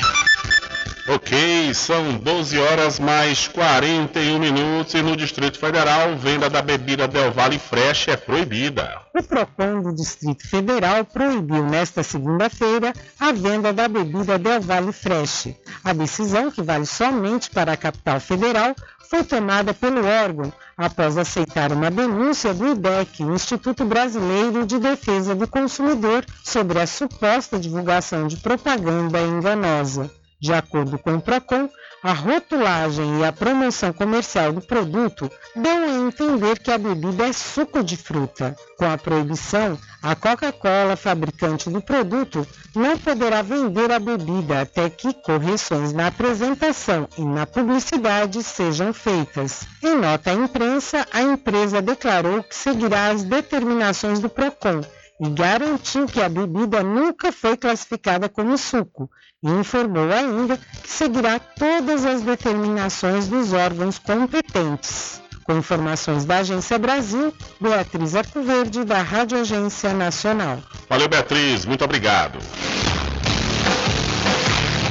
Ok, são 12 horas mais 41 minutos e no Distrito Federal, venda da bebida Del Valle Fresh é proibida. O PROCON do Distrito Federal proibiu nesta segunda-feira a venda da bebida Del Valle Fresh. A decisão, que vale somente para a capital federal, foi tomada pelo órgão após aceitar uma denúncia do IDEC, Instituto Brasileiro de Defesa do Consumidor, sobre a suposta divulgação de propaganda enganosa. De acordo com o PROCON, a rotulagem e a promoção comercial do produto dão a entender que a bebida é suco de fruta. Com a proibição, a Coca-Cola, fabricante do produto, não poderá vender a bebida até que correções na apresentação e na publicidade sejam feitas. Em nota à imprensa, a empresa declarou que seguirá as determinações do PROCON e garantiu que a bebida nunca foi classificada como suco e informou ainda que seguirá todas as determinações dos órgãos competentes. Com informações da Agência Brasil, Beatriz Arcoverde, da Rádio Agência Nacional. Valeu, Beatriz, muito obrigado.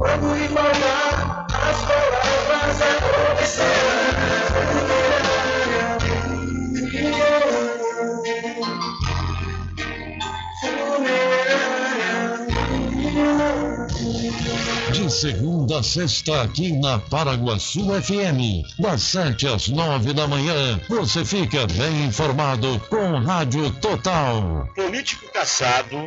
Lhe falar as palavras a opção. De segunda a sexta, aqui na Paraguaçu FM, das sete às nove da manhã, você fica bem informado com Rádio Total. Político caçado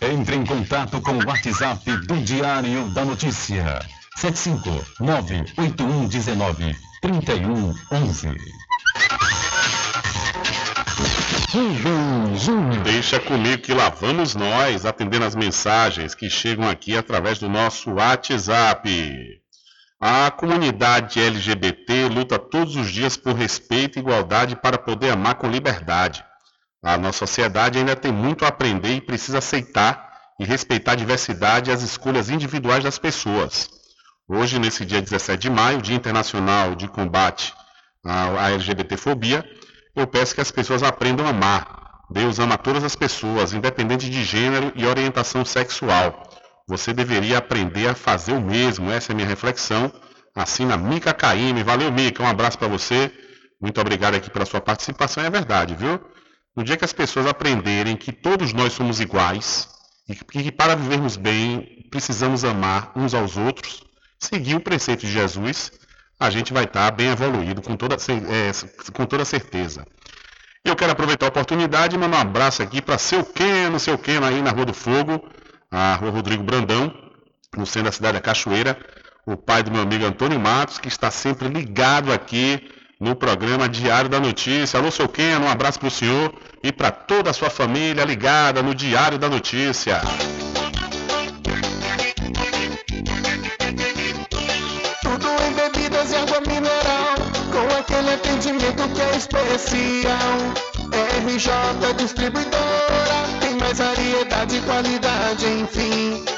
Entre em contato com o WhatsApp do Diário da Notícia. 759-8119-3111. Deixa comigo que lá vamos nós atendendo as mensagens que chegam aqui através do nosso WhatsApp. A comunidade LGBT luta todos os dias por respeito e igualdade para poder amar com liberdade. A nossa sociedade ainda tem muito a aprender e precisa aceitar e respeitar a diversidade e as escolhas individuais das pessoas. Hoje, nesse dia 17 de maio, Dia Internacional de Combate à LGBTfobia, eu peço que as pessoas aprendam a amar. Deus ama todas as pessoas, independente de gênero e orientação sexual. Você deveria aprender a fazer o mesmo. Essa é a minha reflexão. Assina Mica Caime. Valeu, Mica. Um abraço para você. Muito obrigado aqui pela sua participação. É verdade, viu? No dia que as pessoas aprenderem que todos nós somos iguais e que para vivermos bem precisamos amar uns aos outros, seguir o preceito de Jesus, a gente vai estar bem evoluído, com toda, é, com toda certeza. Eu quero aproveitar a oportunidade e mandar um abraço aqui para seu Keno, seu Keno aí na Rua do Fogo, a Rua Rodrigo Brandão, no centro da cidade da Cachoeira, o pai do meu amigo Antônio Matos, que está sempre ligado aqui no programa Diário da Notícia. Alô, seu Keno, um abraço para o senhor e para toda a sua família ligada no Diário da Notícia. Tudo em bebidas e água mineral, com aquele atendimento que é especial. RJ Distribuidora, tem mais variedade e qualidade, enfim.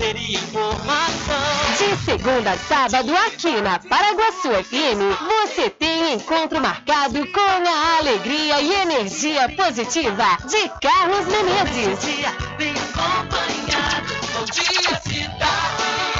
E informação. De segunda a sábado, aqui na Paraguaçu FM, você tem encontro marcado com a alegria e energia positiva de Carlos Menezes. Bem acompanhado. Bom dia.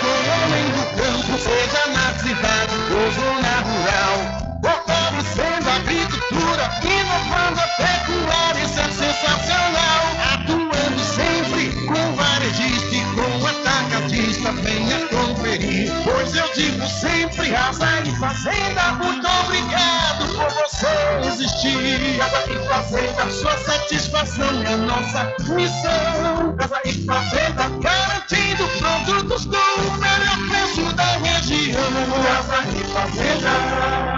com o homem do campo, seja na cidade ou zona rural. Fortalecendo a agricultura, inovando a pecuária, isso é sensacional. Atuando sempre com varejista e com atacadista, venha conferir. Pois eu digo sempre, Casa e Fazenda, muito obrigado por você existir. Casa e Fazenda, sua satisfação é nossa missão. Casa e Fazenda, garantindo produtos com região. Casa e Fazenda.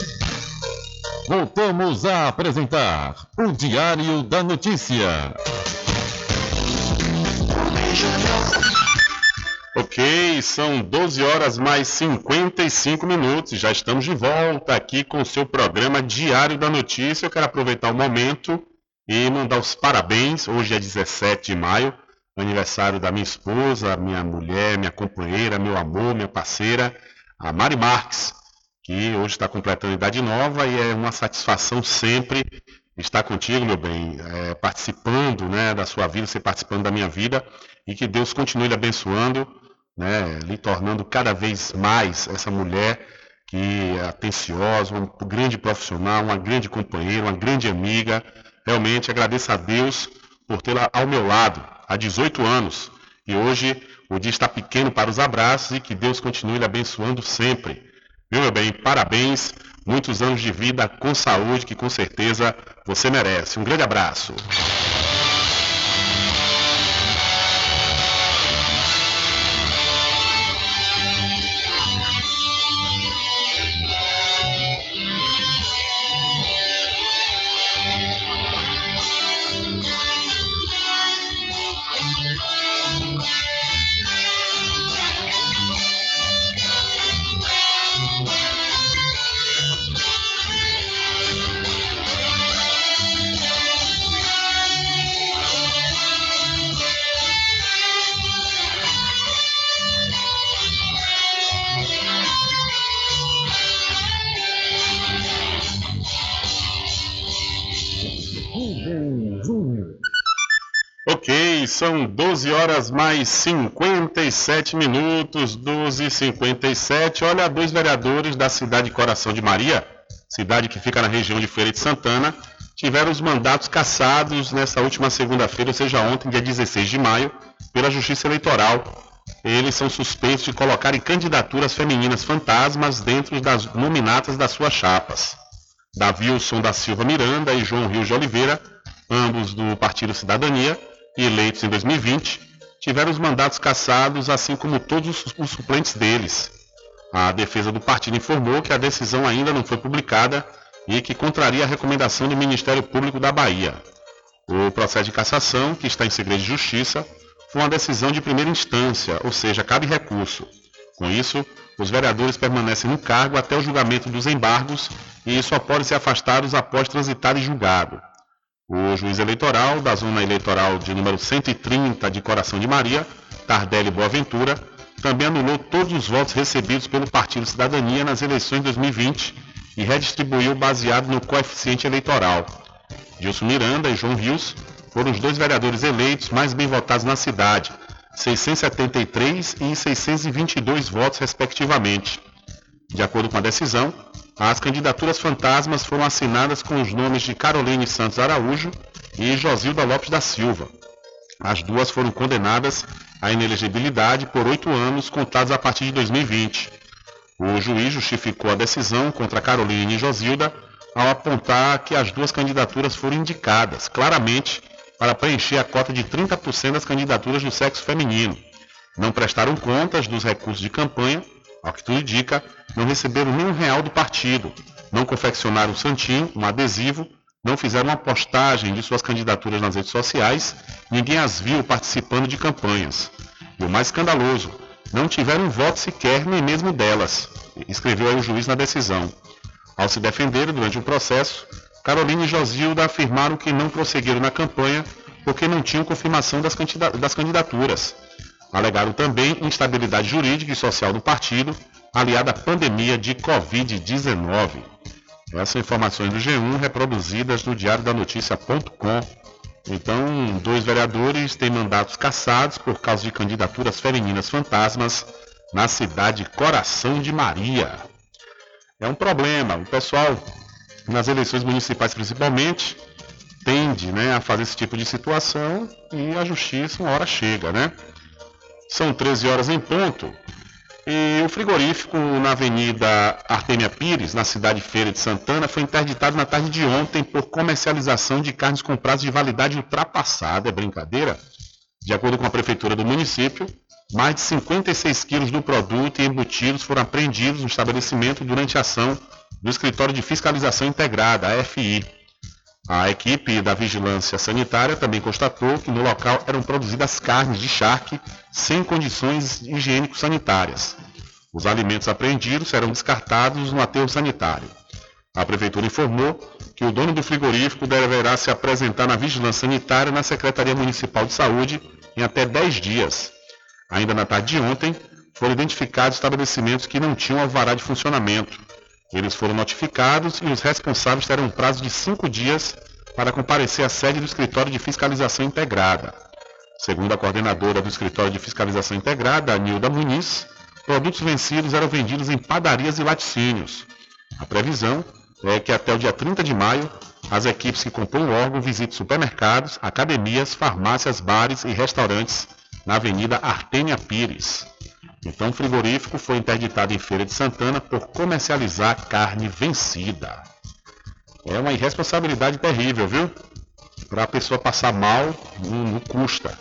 Voltamos a apresentar o Diário da Notícia. Ok, são 12 horas mais 55 minutos. Já estamos de volta aqui com o seu programa Diário da Notícia. Eu quero aproveitar o momento e mandar os parabéns. Hoje é 17 de maio, aniversário da minha esposa, minha mulher, minha companheira, meu amor, minha parceira, a Mari Marques, que hoje está completando idade nova e é uma satisfação sempre estar contigo, meu bem, é, participando né, da sua vida, você participando da minha vida e que Deus continue lhe abençoando, né, lhe tornando cada vez mais essa mulher que é atenciosa, uma grande profissional, uma grande companheira, uma grande amiga. Realmente agradeço a Deus por tê-la ao meu lado há 18 anos. E hoje o dia está pequeno para os abraços e que Deus continue lhe abençoando sempre. Viu, meu bem? Parabéns, muitos anos de vida com saúde que com certeza você merece. Um grande abraço. São 12 horas mais 57 minutos, 12 e 57. Olha, dois vereadores da cidade de Coração de Maria, cidade que fica na região de Feira de Santana, tiveram os mandatos cassados nesta última segunda-feira, ou seja, ontem, dia 16 de maio, pela Justiça Eleitoral. Eles são suspeitos de colocarem candidaturas femininas fantasmas dentro das nominatas das suas chapas. Davilson da Silva Miranda e João Rio de Oliveira, ambos do Partido Cidadania, e eleitos em 2020, tiveram os mandatos cassados, assim como todos os suplentes deles. A defesa do partido informou que a decisão ainda não foi publicada e que contraria a recomendação do Ministério Público da Bahia. O processo de cassação, que está em segredo de justiça, foi uma decisão de primeira instância, ou seja, cabe recurso. Com isso, os vereadores permanecem no cargo até o julgamento dos embargos e só podem ser afastados após transitar e julgado. O juiz eleitoral da zona eleitoral de número 130 de Coração de Maria, Tardelli Boaventura, também anulou todos os votos recebidos pelo Partido Cidadania nas eleições de 2020 e redistribuiu baseado no coeficiente eleitoral. Gilson Miranda e João Rios foram os dois vereadores eleitos mais bem votados na cidade, 673 e 622 votos respectivamente. De acordo com a decisão, as candidaturas fantasmas foram assinadas com os nomes de Caroline Santos Araújo e Josilda Lopes da Silva. As duas foram condenadas à inelegibilidade por oito anos, contados a partir de 2020. O juiz justificou a decisão contra Caroline e Josilda ao apontar que as duas candidaturas foram indicadas claramente para preencher a cota de 30% das candidaturas do sexo feminino. Não prestaram contas dos recursos de campanha ao que tudo indica, não receberam nenhum real do partido, não confeccionaram um santinho, um adesivo, não fizeram uma postagem de suas candidaturas nas redes sociais, ninguém as viu participando de campanhas. E o mais escandaloso, não tiveram voto sequer nem mesmo delas, escreveu aí o juiz na decisão. Ao se defenderem durante o processo, Carolina e Josilda afirmaram que não prosseguiram na campanha porque não tinham confirmação das candidaturas Alegaram também instabilidade jurídica e social do partido, aliada à pandemia de Covid-19. Essas são informações do G1 reproduzidas no Diário da Notícia.com. Então, dois vereadores têm mandatos cassados por causa de candidaturas femininas fantasmas na cidade Coração de Maria. É um problema. O pessoal, nas eleições municipais principalmente, tende né, a fazer esse tipo de situação e a justiça uma hora chega, né? São 13 horas em ponto. E o frigorífico na Avenida Artemia Pires, na cidade Feira de Santana, foi interditado na tarde de ontem por comercialização de carnes com prazo de validade ultrapassada. É brincadeira? De acordo com a prefeitura do município, mais de 56 quilos do produto e embutidos foram apreendidos no estabelecimento durante a ação do Escritório de Fiscalização Integrada, AFI. A equipe da Vigilância Sanitária também constatou que no local eram produzidas carnes de charque sem condições higiênico-sanitárias. Os alimentos apreendidos serão descartados no aterro sanitário. A Prefeitura informou que o dono do frigorífico deverá se apresentar na Vigilância Sanitária na Secretaria Municipal de Saúde em até 10 dias. Ainda na tarde de ontem, foram identificados estabelecimentos que não tinham alvará de funcionamento eles foram notificados e os responsáveis terão um prazo de cinco dias para comparecer à sede do Escritório de Fiscalização Integrada. Segundo a coordenadora do Escritório de Fiscalização Integrada, Nilda Muniz, produtos vencidos eram vendidos em padarias e laticínios. A previsão é que até o dia 30 de maio, as equipes que compõem o órgão visitem supermercados, academias, farmácias, bares e restaurantes na Avenida Artênia Pires. Então, o frigorífico foi interditado em Feira de Santana por comercializar carne vencida. É uma irresponsabilidade terrível, viu? Para a pessoa passar mal, não, não custa.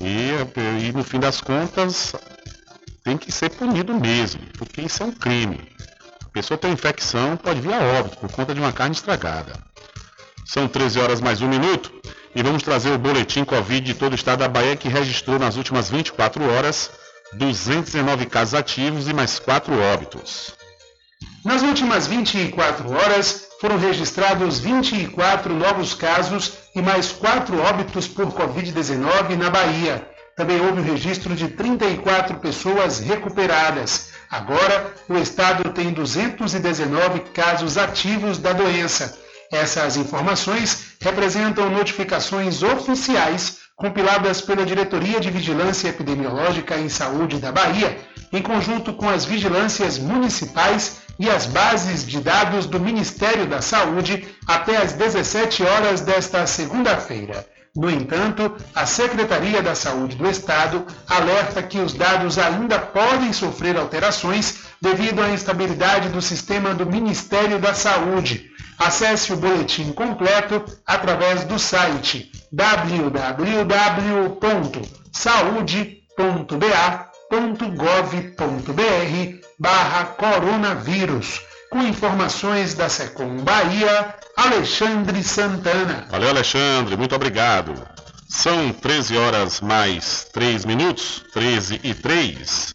E, e, no fim das contas, tem que ser punido mesmo, porque isso é um crime. A pessoa tem infecção, pode vir a óbito por conta de uma carne estragada. São 13 horas mais um minuto e vamos trazer o boletim Covid de todo o estado da Bahia que registrou nas últimas 24 horas 219 casos ativos e mais 4 óbitos. Nas últimas 24 horas, foram registrados 24 novos casos e mais 4 óbitos por Covid-19 na Bahia. Também houve o registro de 34 pessoas recuperadas. Agora, o estado tem 219 casos ativos da doença. Essas informações representam notificações oficiais compiladas pela Diretoria de Vigilância Epidemiológica em Saúde da Bahia, em conjunto com as vigilâncias municipais e as bases de dados do Ministério da Saúde, até às 17 horas desta segunda-feira. No entanto, a Secretaria da Saúde do Estado alerta que os dados ainda podem sofrer alterações devido à instabilidade do sistema do Ministério da Saúde. Acesse o boletim completo através do site www.saude.ba.gov.br barra coronavírus. Com informações da Secom Bahia, Alexandre Santana. Valeu, Alexandre, muito obrigado. São 13 horas mais 3 minutos, 13 e 3.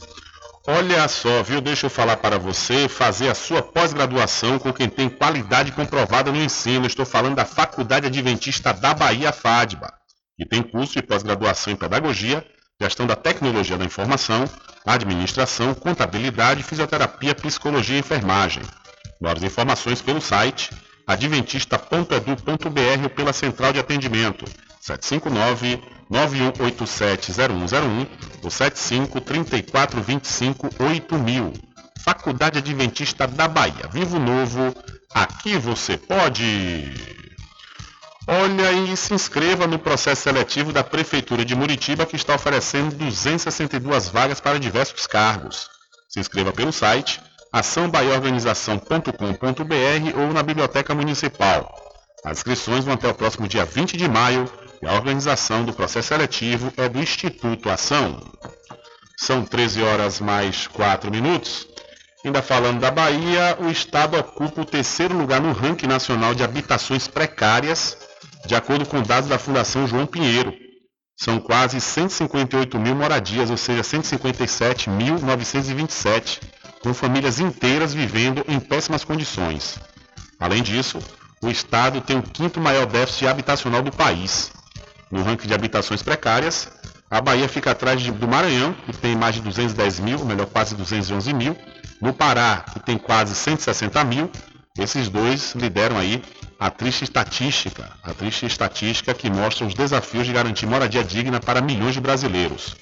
Olha só, viu? Deixa eu falar para você fazer a sua pós-graduação com quem tem qualidade comprovada no ensino. Estou falando da Faculdade Adventista da Bahia, FADBA, que tem curso de pós-graduação em Pedagogia, Gestão da Tecnologia da Informação, Administração, Contabilidade, Fisioterapia, Psicologia e Enfermagem. Maiores informações pelo site adventista.edu.br ou pela central de atendimento 759 9187-0101 ou 75-3425-8000. Faculdade Adventista da Bahia. Vivo Novo, aqui você pode! Olha e se inscreva no processo seletivo da Prefeitura de Muritiba que está oferecendo 262 vagas para diversos cargos. Se inscreva pelo site açãobaiaorganização.com.br ou na Biblioteca Municipal. As inscrições vão até o próximo dia 20 de maio e a organização do processo seletivo é do Instituto Ação. São 13 horas mais 4 minutos. Ainda falando da Bahia, o estado ocupa o terceiro lugar no ranking nacional de habitações precárias, de acordo com dados da Fundação João Pinheiro. São quase 158 mil moradias, ou seja, 157.927, com famílias inteiras vivendo em péssimas condições. Além disso, o estado tem o quinto maior déficit habitacional do país. No ranking de habitações precárias, a Bahia fica atrás do Maranhão, que tem mais de 210 mil, melhor, quase 211 mil. No Pará, que tem quase 160 mil. Esses dois lideram aí a triste estatística, a triste estatística que mostra os desafios de garantir moradia digna para milhões de brasileiros.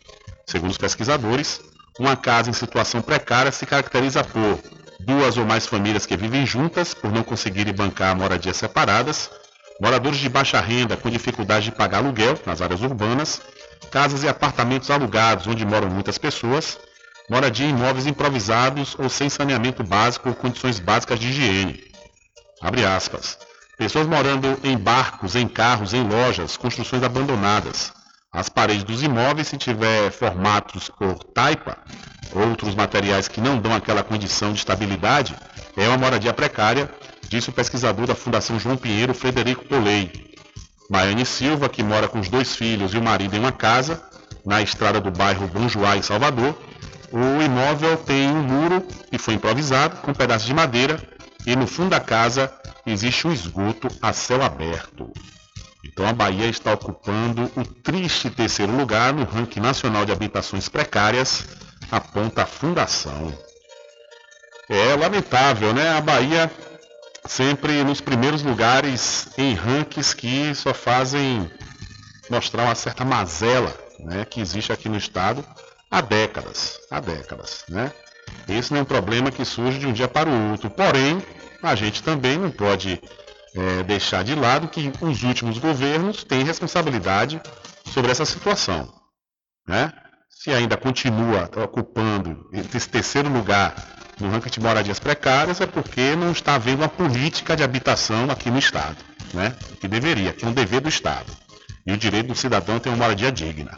Segundo os pesquisadores, uma casa em situação precária se caracteriza por duas ou mais famílias que vivem juntas por não conseguirem bancar moradias separadas, moradores de baixa renda com dificuldade de pagar aluguel nas áreas urbanas, casas e apartamentos alugados onde moram muitas pessoas, moradia em imóveis improvisados ou sem saneamento básico ou condições básicas de higiene. Abre aspas. Pessoas morando em barcos, em carros, em lojas, construções abandonadas. As paredes dos imóveis, se tiver formatos por taipa, outros materiais que não dão aquela condição de estabilidade, é uma moradia precária disse o pesquisador da Fundação João Pinheiro, Frederico Polei. Maiane Silva, que mora com os dois filhos e o marido em uma casa, na estrada do bairro Bonjoá, em Salvador, o imóvel tem um muro que foi improvisado com pedaços de madeira e no fundo da casa existe um esgoto a céu aberto. Então a Bahia está ocupando o triste terceiro lugar no ranking nacional de habitações precárias, aponta a fundação. É lamentável, né? A Bahia sempre nos primeiros lugares em rankings que só fazem mostrar uma certa mazela né, que existe aqui no estado há décadas, há décadas, né? Esse não é um problema que surge de um dia para o outro. Porém, a gente também não pode é, deixar de lado que os últimos governos têm responsabilidade sobre essa situação, né? Se ainda continua ocupando esse terceiro lugar no ranking de moradias precárias é porque não está havendo uma política de habitação aqui no Estado, né? que deveria, que é um dever do Estado. E o direito do cidadão ter uma moradia digna.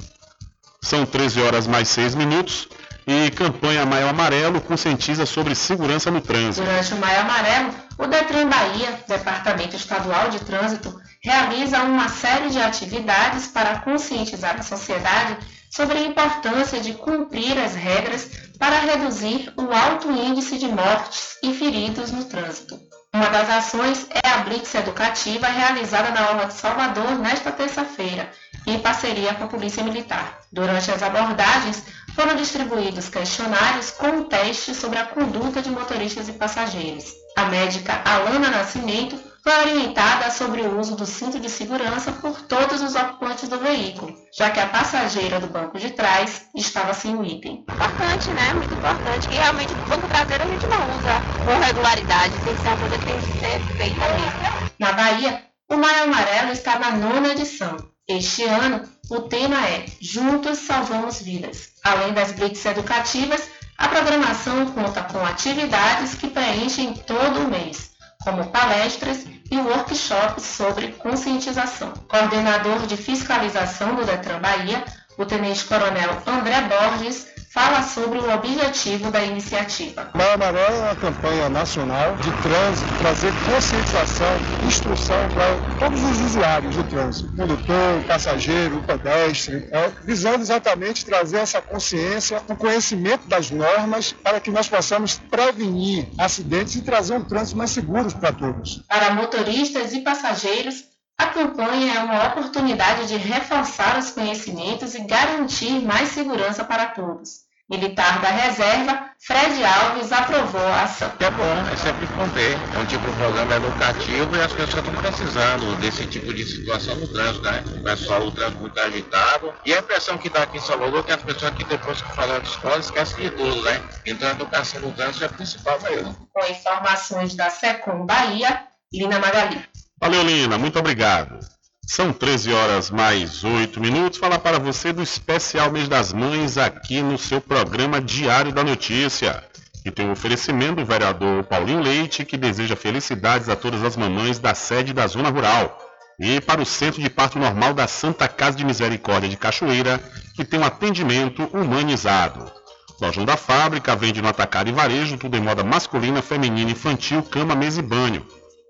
São 13 horas mais 6 minutos e campanha Maio Amarelo conscientiza sobre segurança no trânsito. Durante o Maio Amarelo, o Detran Bahia, Departamento Estadual de Trânsito, realiza uma série de atividades para conscientizar a sociedade sobre a importância de cumprir as regras para reduzir o alto índice de mortes e feridos no trânsito. Uma das ações é a Blitz Educativa realizada na Orla de Salvador nesta terça-feira, em parceria com a Polícia Militar. Durante as abordagens, foram distribuídos questionários com testes sobre a conduta de motoristas e passageiros. A médica Alana Nascimento foi orientada sobre o uso do cinto de segurança por todos os ocupantes do veículo, já que a passageira do banco de trás estava sem o item. Importante, né? Muito importante. que realmente o banco traseiro a gente não usa com regularidade, tem que ser uma coisa que tem que ser feita mesmo. Na Bahia, o Maio Amarelo está na nona edição. Este ano, o tema é Juntos Salvamos Vidas. Além das blitz educativas, a programação conta com atividades que preenchem todo o mês, como palestras e workshops sobre conscientização. Coordenador de fiscalização do Detran Bahia, o tenente-coronel André Borges, fala sobre o objetivo da iniciativa. Maio Amarelo é uma campanha nacional de trânsito, trazer conscientização, instrução para todos os usuários do trânsito, condutor, passageiro, pedestre, é, visando exatamente trazer essa consciência, o conhecimento das normas para que nós possamos prevenir acidentes e trazer um trânsito mais seguro para todos. Para motoristas e passageiros, a campanha é uma oportunidade de reforçar os conhecimentos e garantir mais segurança para todos. Militar da reserva, Fred Alves aprovou a ação. É bom, é sempre bom ter. É um tipo de programa educativo e as pessoas estão precisando desse tipo de situação no trânsito, né? O pessoal, o trânsito muito agitado. E a impressão que dá aqui em Salvador é que as pessoas que depois que falam de escola esquecem de tudo, né? Então a educação no trânsito é principal mesmo. Com informações da Secom Bahia, Lina Magali. Valeu, Lina, muito obrigado. São 13 horas mais 8 minutos. Falar para você do especial Mês das Mães aqui no seu programa Diário da Notícia. E tem um oferecimento do vereador Paulinho Leite, que deseja felicidades a todas as mamães da sede da Zona Rural. E para o Centro de Parto Normal da Santa Casa de Misericórdia de Cachoeira, que tem um atendimento humanizado. Lojão da Fábrica vende no atacado e varejo, tudo em moda masculina, feminina, infantil, cama, mesa e banho.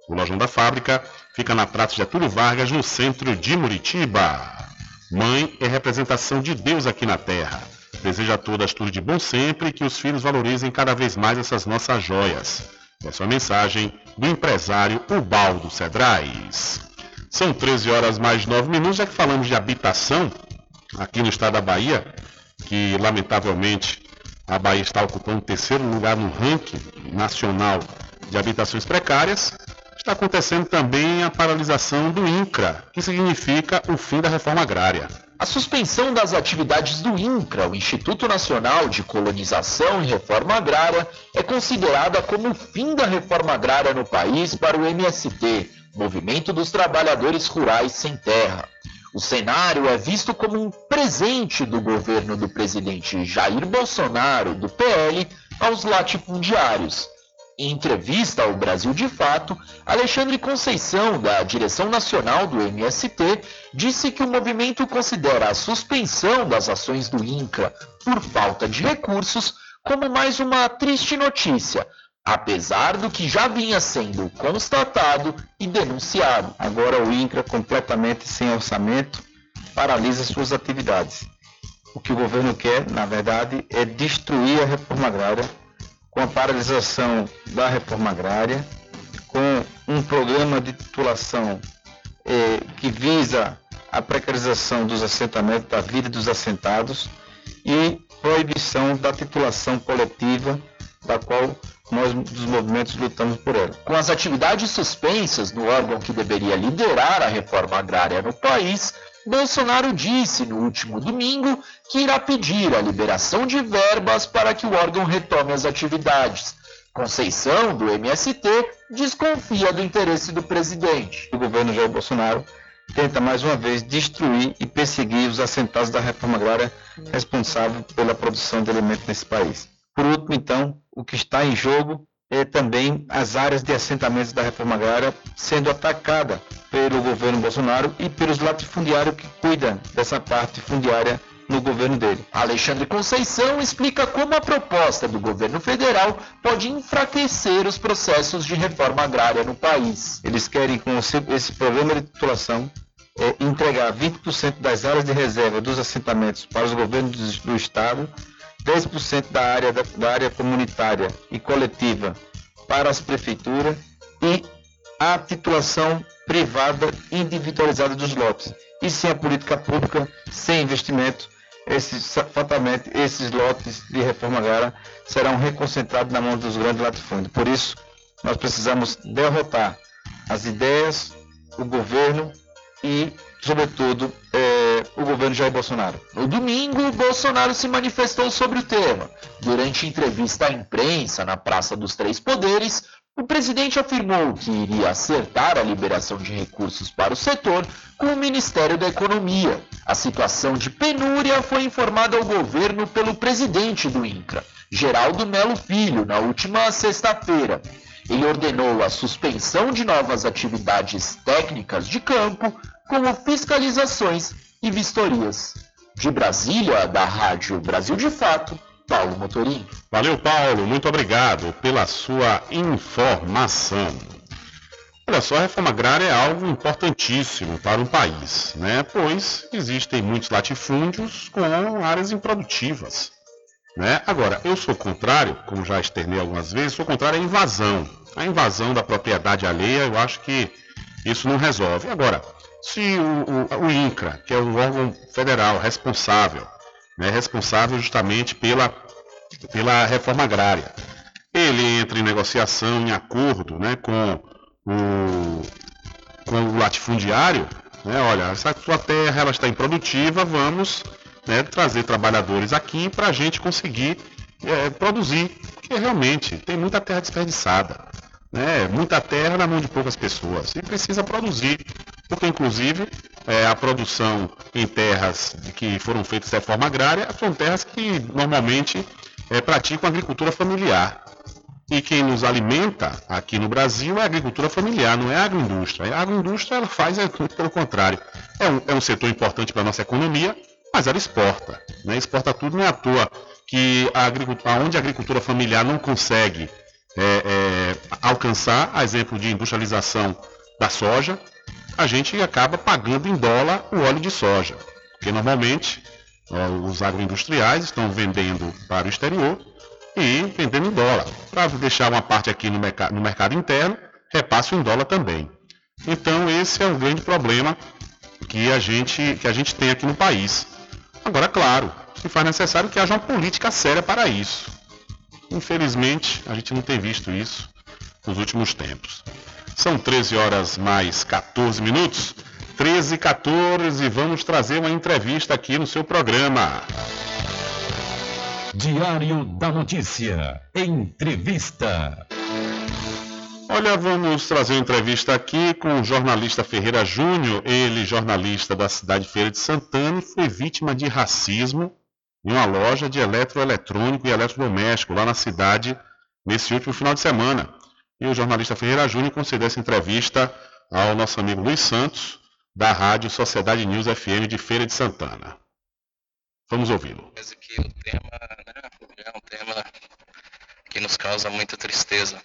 O Lojão da Fábrica fica na Praça Getúlio Vargas, no centro de Muritiba. Mãe é representação de Deus aqui na Terra. Deseja a todas tudo de bom sempre e que os filhos valorizem cada vez mais essas nossas joias. Essa é a mensagem do empresário Ubaldo Cedrais. São 13 horas mais 9 minutos, já que falamos de habitação aqui no estado da Bahia, que lamentavelmente a Bahia está ocupando o terceiro lugar no ranking nacional de habitações precárias está acontecendo também a paralisação do INCRA, que significa o fim da reforma agrária. A suspensão das atividades do INCRA, o Instituto Nacional de Colonização e Reforma Agrária, é considerada como o fim da reforma agrária no país para o MST, Movimento dos Trabalhadores Rurais Sem Terra. O cenário é visto como um presente do governo do presidente Jair Bolsonaro, do PL, aos latifundiários. Em entrevista ao Brasil de Fato, Alexandre Conceição, da direção nacional do MST, disse que o movimento considera a suspensão das ações do INCRA por falta de recursos como mais uma triste notícia, apesar do que já vinha sendo constatado e denunciado. Agora o INCRA, completamente sem orçamento, paralisa suas atividades. O que o governo quer, na verdade, é destruir a reforma agrária com a paralisação da reforma agrária, com um programa de titulação eh, que visa a precarização dos assentamentos, da vida dos assentados e proibição da titulação coletiva, da qual nós dos movimentos lutamos por ela. Com as atividades suspensas no órgão que deveria liderar a reforma agrária no país, Bolsonaro disse no último domingo que irá pedir a liberação de verbas para que o órgão retome as atividades. Conceição, do MST, desconfia do interesse do presidente. O governo Jair Bolsonaro tenta mais uma vez destruir e perseguir os assentados da reforma agrária responsável pela produção de alimentos nesse país. Por último, então, o que está em jogo é também as áreas de assentamentos da reforma agrária sendo atacada pelo governo Bolsonaro e pelos latifundiários que cuidam dessa parte fundiária no governo dele. Alexandre Conceição explica como a proposta do governo federal pode enfraquecer os processos de reforma agrária no país. Eles querem, com esse programa de titulação, é, entregar 20% das áreas de reserva dos assentamentos para os governos do Estado 10% da área, da, da área comunitária e coletiva para as prefeituras e a titulação privada individualizada dos lotes. E sem a política pública, sem investimento, esses, fatalmente esses lotes de reforma agrária serão reconcentrados na mão dos grandes latifúndios. Por isso, nós precisamos derrotar as ideias, o governo e, sobretudo, é, o governo Jair Bolsonaro. No domingo, Bolsonaro se manifestou sobre o tema. Durante entrevista à imprensa na Praça dos Três Poderes, o presidente afirmou que iria acertar a liberação de recursos para o setor com o Ministério da Economia. A situação de penúria foi informada ao governo pelo presidente do INCRA, Geraldo Melo Filho, na última sexta-feira. Ele ordenou a suspensão de novas atividades técnicas de campo, como fiscalizações e vistorias. De Brasília, da Rádio Brasil de Fato, Paulo Motorim. Valeu, Paulo. Muito obrigado pela sua informação. Olha só, a reforma agrária é algo importantíssimo para um país, né? pois existem muitos latifúndios com áreas improdutivas. Né? Agora, eu sou contrário, como já externei algumas vezes, sou contrário à invasão. A invasão da propriedade alheia, eu acho que isso não resolve. Agora, se o, o, o INCRA, que é o órgão federal responsável, né, responsável justamente pela, pela reforma agrária. Ele entra em negociação, em acordo né, com, o, com o latifundiário, né, olha, essa sua terra ela está improdutiva, vamos né, trazer trabalhadores aqui para a gente conseguir é, produzir, porque realmente tem muita terra desperdiçada. Né, muita terra na mão de poucas pessoas e precisa produzir, porque inclusive é, a produção em terras que foram feitas de reforma agrária são terras que normalmente é, praticam agricultura familiar. E quem nos alimenta aqui no Brasil é a agricultura familiar, não é a agroindústria. A agroindústria ela faz é, pelo contrário. É um, é um setor importante para a nossa economia, mas ela exporta. Né? Exporta tudo, não é à toa que a agricultura, onde a agricultura familiar não consegue é, é, alcançar, a exemplo de industrialização da soja, a gente acaba pagando em dólar o óleo de soja. Porque normalmente os agroindustriais estão vendendo para o exterior e vendendo em dólar. Para deixar uma parte aqui no, mercado, no mercado interno, repasse em dólar também. Então esse é um grande problema que a gente, que a gente tem aqui no país. Agora, claro, se faz necessário que haja uma política séria para isso. Infelizmente, a gente não tem visto isso nos últimos tempos. São 13 horas mais 14 minutos. 13 e 14 vamos trazer uma entrevista aqui no seu programa. Diário da Notícia. Entrevista. Olha, vamos trazer uma entrevista aqui com o jornalista Ferreira Júnior, ele jornalista da cidade de Feira de Santana e foi vítima de racismo em uma loja de eletroeletrônico e eletrodoméstico lá na cidade nesse último final de semana. E o jornalista Ferreira Júnior concedeu essa entrevista ao nosso amigo Luiz Santos, da Rádio Sociedade News FM de Feira de Santana. Vamos ouvi-lo. Que o tema né, é um tema que nos causa muita tristeza.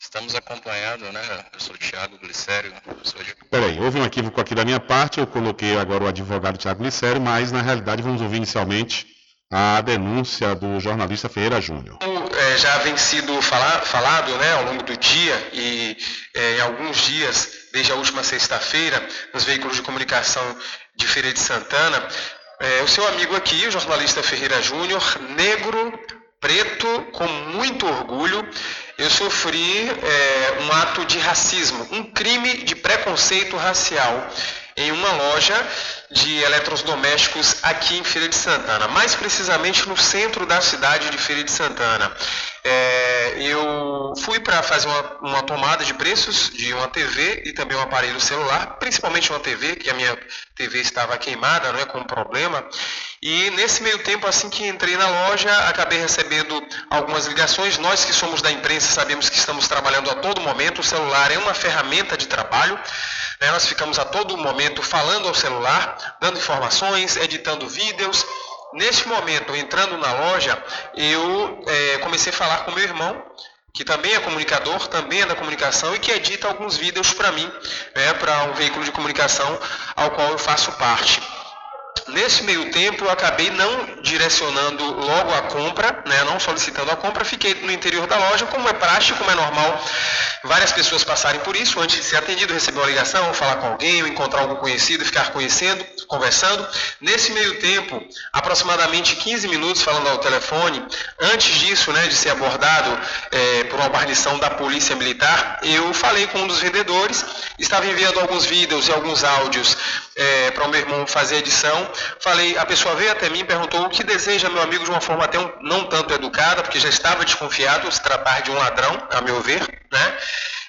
Estamos acompanhando, né? Eu sou o Thiago Glicério. Sou de... Peraí, houve um equívoco aqui da minha parte, eu coloquei agora o advogado Thiago Glicério, mas na realidade vamos ouvir inicialmente a denúncia do jornalista Ferreira Júnior. É, já vem sido fala, falado né, ao longo do dia e é, em alguns dias, desde a última sexta-feira, nos veículos de comunicação de Feira de Santana, é, o seu amigo aqui, o jornalista Ferreira Júnior, negro, preto, com muito orgulho, eu sofri é, um ato de racismo, um crime de preconceito racial em uma loja de eletrodomésticos aqui em Feira de Santana, mais precisamente no centro da cidade de Feira de Santana. É, eu fui para fazer uma, uma, tomada de preços de uma TV e também um aparelho celular, principalmente uma TV, que a minha TV estava queimada, não é, com problema. E nesse meio tempo, assim que entrei na loja, acabei recebendo algumas ligações. Nós que somos da imprensa sabemos que estamos trabalhando a todo momento. O celular é uma ferramenta de trabalho. Né? Nós ficamos a todo momento falando ao celular, dando informações, editando vídeos. Neste momento, entrando na loja, eu é, comecei a falar com meu irmão, que também é comunicador, também é da comunicação e que edita alguns vídeos para mim, né, para um veículo de comunicação ao qual eu faço parte. Nesse meio tempo, eu acabei não direcionando logo a compra, né, não solicitando a compra, fiquei no interior da loja, como é prático, como é normal várias pessoas passarem por isso, antes de ser atendido, receber uma ligação, falar com alguém, encontrar algum conhecido, ficar conhecendo, conversando. Nesse meio tempo, aproximadamente 15 minutos falando ao telefone, antes disso, né, de ser abordado é, por uma guarnição da Polícia Militar, eu falei com um dos vendedores, estava enviando alguns vídeos e alguns áudios é, para o meu irmão fazer edição. Falei, a pessoa veio até mim e perguntou o que deseja meu amigo de uma forma até um, não tanto educada, porque já estava desconfiado se tratar de um ladrão, a meu ver, né?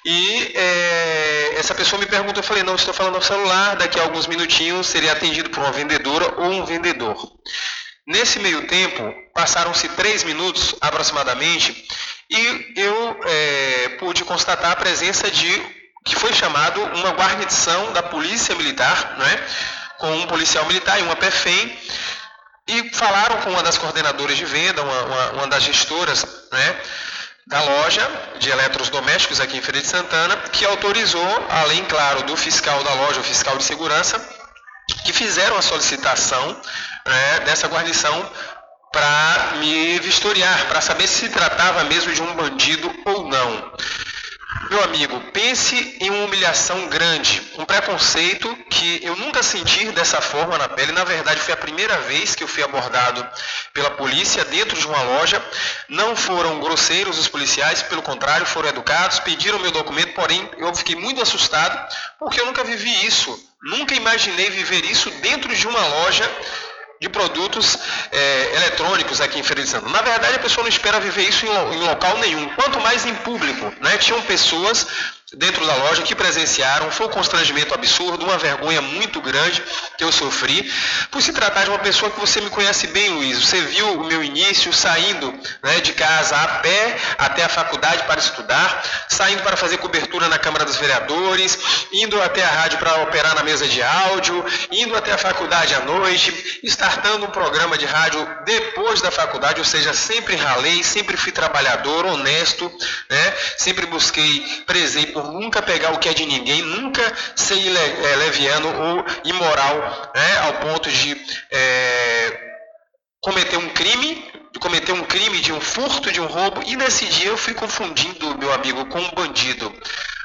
E é, essa pessoa me perguntou, eu falei, não, estou falando no celular, daqui a alguns minutinhos seria atendido por uma vendedora ou um vendedor. Nesse meio tempo, passaram-se três minutos aproximadamente, e eu é, pude constatar a presença de que foi chamado uma guarnição da Polícia Militar, né, com um policial militar e uma PFEM, e falaram com uma das coordenadoras de venda, uma, uma, uma das gestoras né, da loja de eletrodomésticos aqui em Feira de Santana, que autorizou, além, claro, do fiscal da loja, o fiscal de segurança, que fizeram a solicitação né, dessa guarnição para me vistoriar, para saber se se tratava mesmo de um bandido ou não. Meu amigo, pense em uma humilhação grande, um preconceito que eu nunca senti dessa forma na pele. Na verdade, foi a primeira vez que eu fui abordado pela polícia dentro de uma loja. Não foram grosseiros os policiais, pelo contrário, foram educados, pediram meu documento, porém eu fiquei muito assustado porque eu nunca vivi isso. Nunca imaginei viver isso dentro de uma loja de produtos é, eletrônicos aqui em Feira de Santana. Na verdade, a pessoa não espera viver isso em, em local nenhum, quanto mais em público. Né? Tinham pessoas dentro da loja que presenciaram, foi um constrangimento absurdo, uma vergonha muito grande que eu sofri, por se tratar de uma pessoa que você me conhece bem, Luiz. Você viu o meu início saindo né, de casa a pé até a faculdade para estudar, saindo para fazer cobertura na Câmara dos Vereadores, indo até a rádio para operar na mesa de áudio, indo até a faculdade à noite, startando um programa de rádio depois da faculdade, ou seja, sempre ralei, sempre fui trabalhador, honesto, né, sempre busquei presente nunca pegar o que é de ninguém, nunca ser é, leviano ou imoral, né, ao ponto de é, cometer um crime, de cometer um crime de um furto, de um roubo, e nesse dia eu fui confundindo meu amigo com um bandido.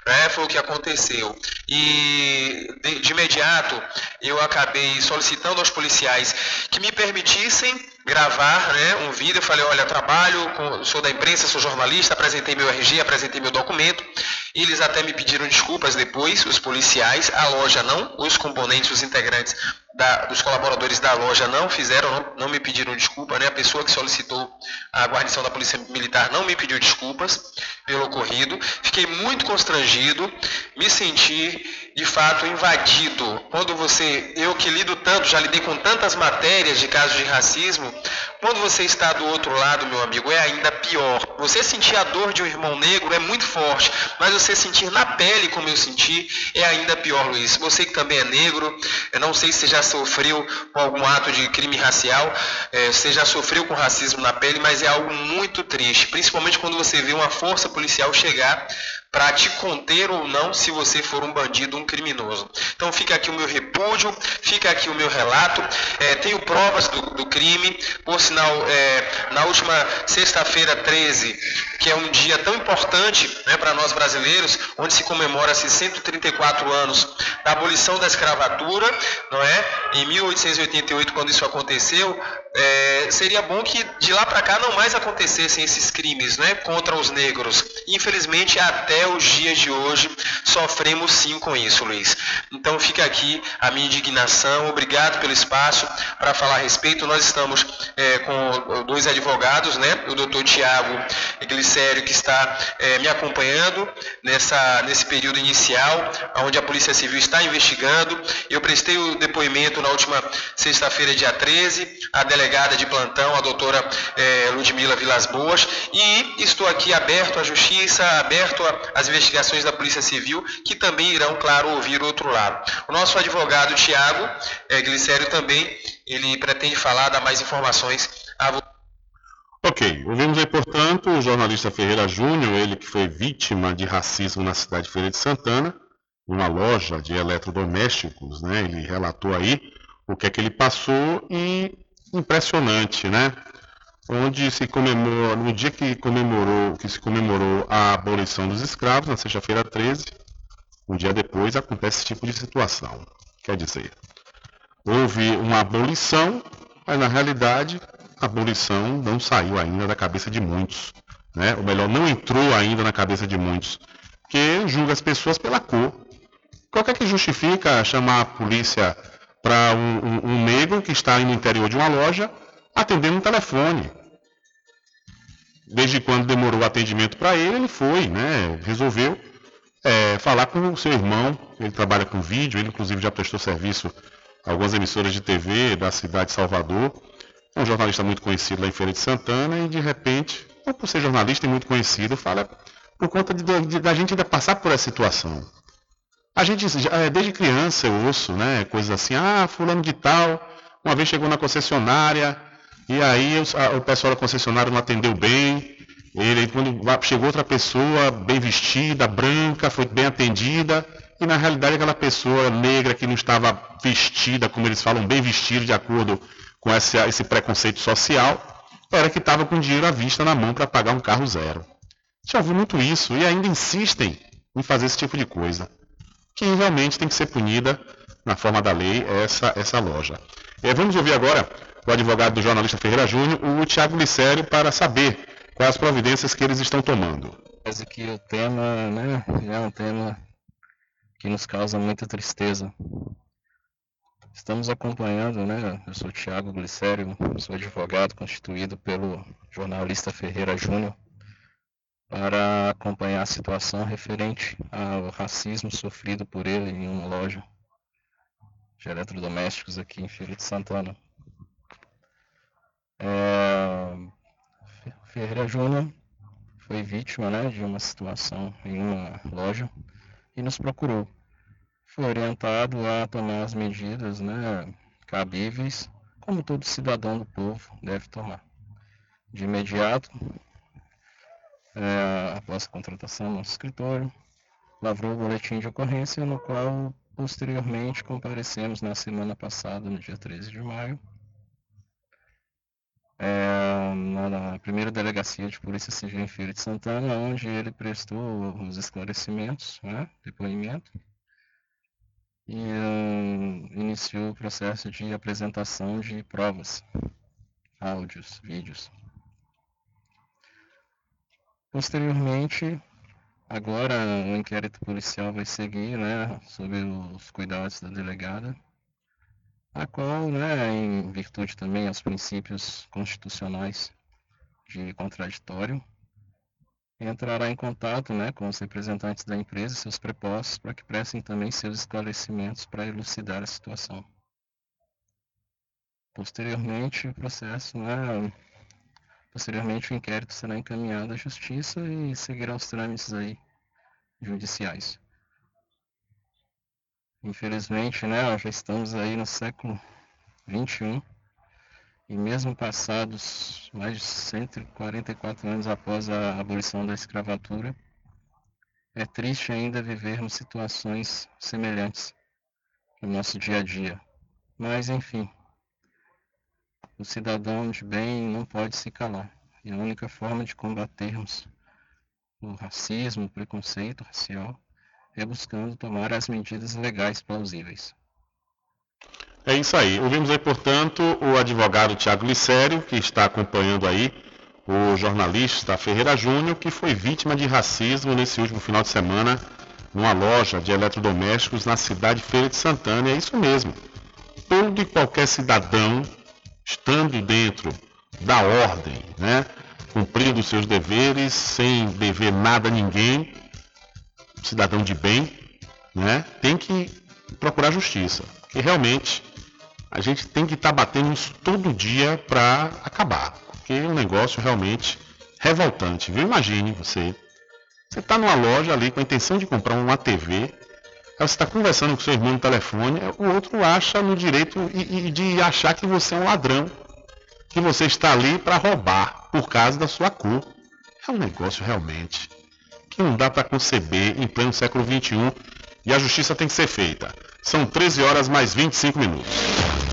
Né, foi o que aconteceu. E de, de imediato eu acabei solicitando aos policiais que me permitissem gravar né, um vídeo. Eu falei, olha, trabalho, com, sou da imprensa, sou jornalista, apresentei meu RG, apresentei meu documento. Eles até me pediram desculpas depois, os policiais, a loja não, os componentes, os integrantes da, dos colaboradores da loja não fizeram, não, não, me pediram desculpa, né? A pessoa que solicitou a guarnição da Polícia Militar não me pediu desculpas pelo ocorrido. Fiquei muito constrangido, me senti de fato invadido. Quando você, eu que lido tanto, já lidei com tantas matérias de casos de racismo, quando você está do outro lado, meu amigo, é ainda pior. Você sentir a dor de um irmão negro é muito forte, mas você sentir na pele como eu senti é ainda pior, Luiz. Você que também é negro, eu não sei se já sofreu com algum ato de crime racial, é, você já sofreu com racismo na pele, mas é algo muito triste, principalmente quando você vê uma força policial chegar para te conter ou não se você for um bandido, um criminoso. Então fica aqui o meu repúdio, fica aqui o meu relato. É, tenho provas do, do, crime. Por sinal, é, na última sexta-feira 13, que é um dia tão importante né, para nós brasileiros, onde se comemora-se 134 anos da abolição da escravatura, não é? Em 1888, quando isso aconteceu, é, seria bom que de lá para cá não mais acontecessem esses crimes né, contra os negros. Infelizmente, até os dias de hoje, sofremos sim com isso, Luiz. Então fica aqui a minha indignação. Obrigado pelo espaço para falar a respeito. Nós estamos é, com dois advogados, né, o doutor Tiago Glicério, que está é, me acompanhando nessa, nesse período inicial, onde a Polícia Civil está investigando. Eu prestei o depoimento na última sexta-feira, dia 13. A delegada de plantão, a doutora é, Ludmila Vilas Boas, e estou aqui aberto à justiça, aberto às investigações da Polícia Civil, que também irão, claro, ouvir o outro lado. O nosso advogado Tiago é, Glicério também, ele pretende falar, dar mais informações a você. Ok, ouvimos aí, portanto, o jornalista Ferreira Júnior, ele que foi vítima de racismo na cidade de Feira de Santana, numa loja de eletrodomésticos, né? Ele relatou aí o que é que ele passou e impressionante, né? Onde se comemorou, no dia que comemorou, que se comemorou a abolição dos escravos, na sexta-feira 13, um dia depois acontece esse tipo de situação. Quer dizer, houve uma abolição, mas na realidade a abolição não saiu ainda da cabeça de muitos. Né? Ou melhor, não entrou ainda na cabeça de muitos, que julga as pessoas pela cor. Qual é que justifica chamar a polícia para um, um, um negro que está no interior de uma loja atendendo um telefone? Desde quando demorou o atendimento para ele, ele foi, né? resolveu é, falar com o seu irmão. Ele trabalha com vídeo, ele inclusive já prestou serviço a algumas emissoras de TV da cidade de Salvador. É um jornalista muito conhecido lá em Feira de Santana e de repente, ou por ser jornalista e muito conhecido, fala por conta de, de, da gente ainda passar por essa situação. A gente, é, desde criança eu ouço, né, coisas assim, ah, fulano de tal, uma vez chegou na concessionária, e aí o, o pessoal da concessionária não atendeu bem, ele, quando chegou outra pessoa bem vestida, branca, foi bem atendida, e na realidade aquela pessoa negra que não estava vestida, como eles falam, bem vestida, de acordo com esse, esse preconceito social, era que estava com dinheiro à vista na mão para pagar um carro zero. Já ouvi muito isso e ainda insistem em fazer esse tipo de coisa. Que realmente tem que ser punida na forma da lei essa, essa loja. É, vamos ouvir agora o advogado do jornalista Ferreira Júnior, o Tiago Licério, para saber quais as providências que eles estão tomando. Mas que o tema né, é um tema que nos causa muita tristeza. Estamos acompanhando, né? Eu sou Tiago Glicério, sou advogado constituído pelo jornalista Ferreira Júnior para acompanhar a situação referente ao racismo sofrido por ele em uma loja de eletrodomésticos aqui em Feira de Santana. É, Ferreira Júnior foi vítima né, de uma situação em uma loja e nos procurou. Foi orientado a tomar as medidas né, cabíveis, como todo cidadão do povo deve tomar. De imediato, é, após a contratação no nosso escritório, lavrou o boletim de ocorrência, no qual posteriormente comparecemos na semana passada, no dia 13 de maio, é, na, primeira delegacia de Polícia Civil em Feira de Santana, onde ele prestou os esclarecimentos, né, depoimento, e um, iniciou o processo de apresentação de provas, áudios, vídeos. Posteriormente, agora o inquérito policial vai seguir, né, sob os cuidados da delegada, a qual, né, em virtude também aos princípios constitucionais de contraditório, entrará em contato né, com os representantes da empresa e seus prepostos para que prestem também seus esclarecimentos para elucidar a situação. Posteriormente, o processo, né, posteriormente o inquérito será encaminhado à justiça e seguirá os trâmites aí judiciais. Infelizmente, né, já estamos aí no século 21 e mesmo passados mais de 144 anos após a abolição da escravatura, é triste ainda vivermos situações semelhantes no nosso dia a dia. Mas, enfim, o cidadão de bem não pode se calar. E a única forma de combatermos o racismo, o preconceito racial, é buscando tomar as medidas legais plausíveis. É isso aí. Ouvimos aí, portanto, o advogado Tiago Licério, que está acompanhando aí o jornalista Ferreira Júnior, que foi vítima de racismo nesse último final de semana numa loja de eletrodomésticos na cidade de Feira de Santana. É isso mesmo. Todo e qualquer cidadão, estando dentro da ordem, né, cumprindo seus deveres, sem dever nada a ninguém, cidadão de bem, né, tem que procurar justiça. E realmente a gente tem que estar tá batendo isso todo dia para acabar, porque é um negócio realmente revoltante. Viu? Imagine você, você está numa loja ali com a intenção de comprar uma TV, você está conversando com seu irmão no telefone, o outro acha no direito e de achar que você é um ladrão, que você está ali para roubar por causa da sua cor. É um negócio realmente que não dá para conceber em pleno século XXI e a justiça tem que ser feita. São 13 horas mais 25 minutos.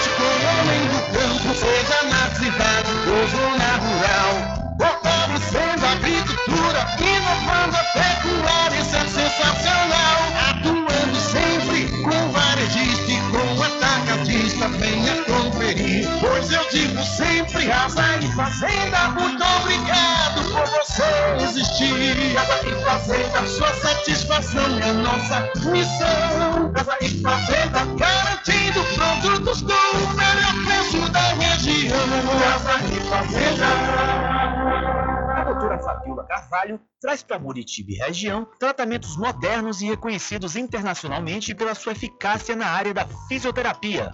com o homem do campo, seja na cidade ou zona rural. Fortalecendo a agricultura, inovando a pecuária, isso é sensacional. Atuando sempre com varejista e com atacadista, venha conferir. Pois eu digo sempre, Casa e Fazenda, muito obrigado você existir. Casa e Fazenda, sua satisfação é nossa missão. Casa e Fazenda, garantindo produtos do melhor preço da região. Casa e Fazenda. A doutora Fabiola Carvalho traz para Muritiba e região tratamentos modernos e reconhecidos internacionalmente pela sua eficácia na área da fisioterapia.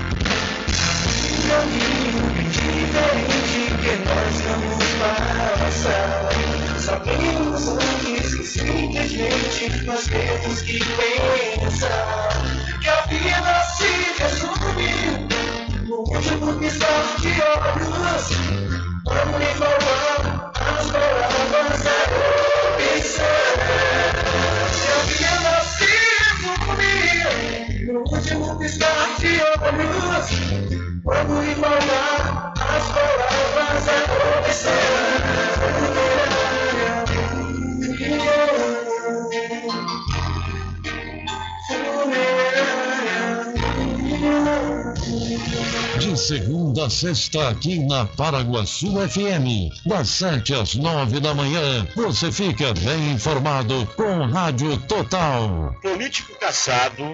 Diferente que nós vamos passar. Sabemos antes que simplesmente nós temos que pensar que a vida se resume no último piscar de olhos. Vamos enrolar as palavras da opção. Que a vida se resume no último piscar de olhos. Vamos embalar as palavras da opção. De segunda a sexta, aqui na Paraguaçu FM, das sete às nove da manhã, você fica bem informado com Rádio Total. Político caçado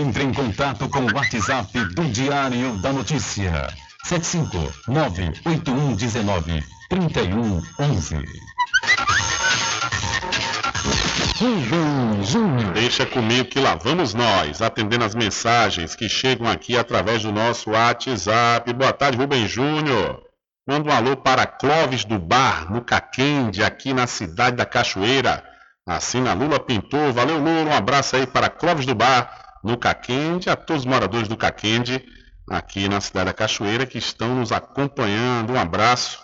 Entre em contato com o WhatsApp do Diário da Notícia. 759-8119-3111. Deixa comigo que lá vamos nós, atendendo as mensagens que chegam aqui através do nosso WhatsApp. Boa tarde, Rubem Júnior. Manda um alô para Clóvis do Bar, no Caquende, aqui na cidade da Cachoeira. Assina Lula Pintor. Valeu, Lula. Um abraço aí para Clóvis do Bar, no Caquende, a todos os moradores do Caquende, aqui na cidade da Cachoeira, que estão nos acompanhando. Um abraço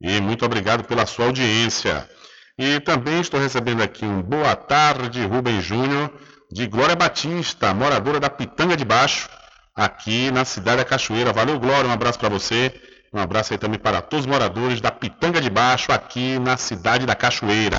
e muito obrigado pela sua audiência. E também estou recebendo aqui um boa tarde, Rubem Júnior, de Glória Batista, moradora da Pitanga de Baixo, aqui na cidade da Cachoeira. Valeu, Glória, um abraço para você. Um abraço aí também para todos os moradores da Pitanga de Baixo, aqui na cidade da Cachoeira.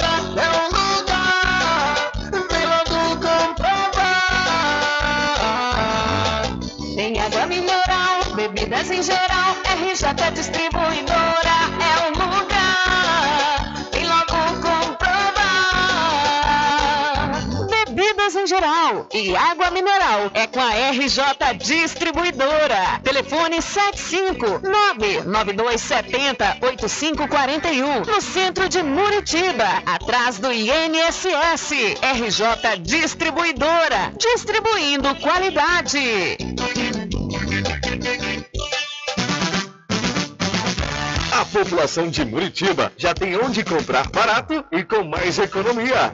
em geral. RJ Distribuidora é o lugar. Vem logo comprovar. Bebidas em geral e água mineral é com a RJ Distribuidora. Telefone 75992708541 no centro de Muritiba, atrás do INSS. RJ Distribuidora, distribuindo qualidade. A população de Muritiba já tem onde comprar barato e com mais economia.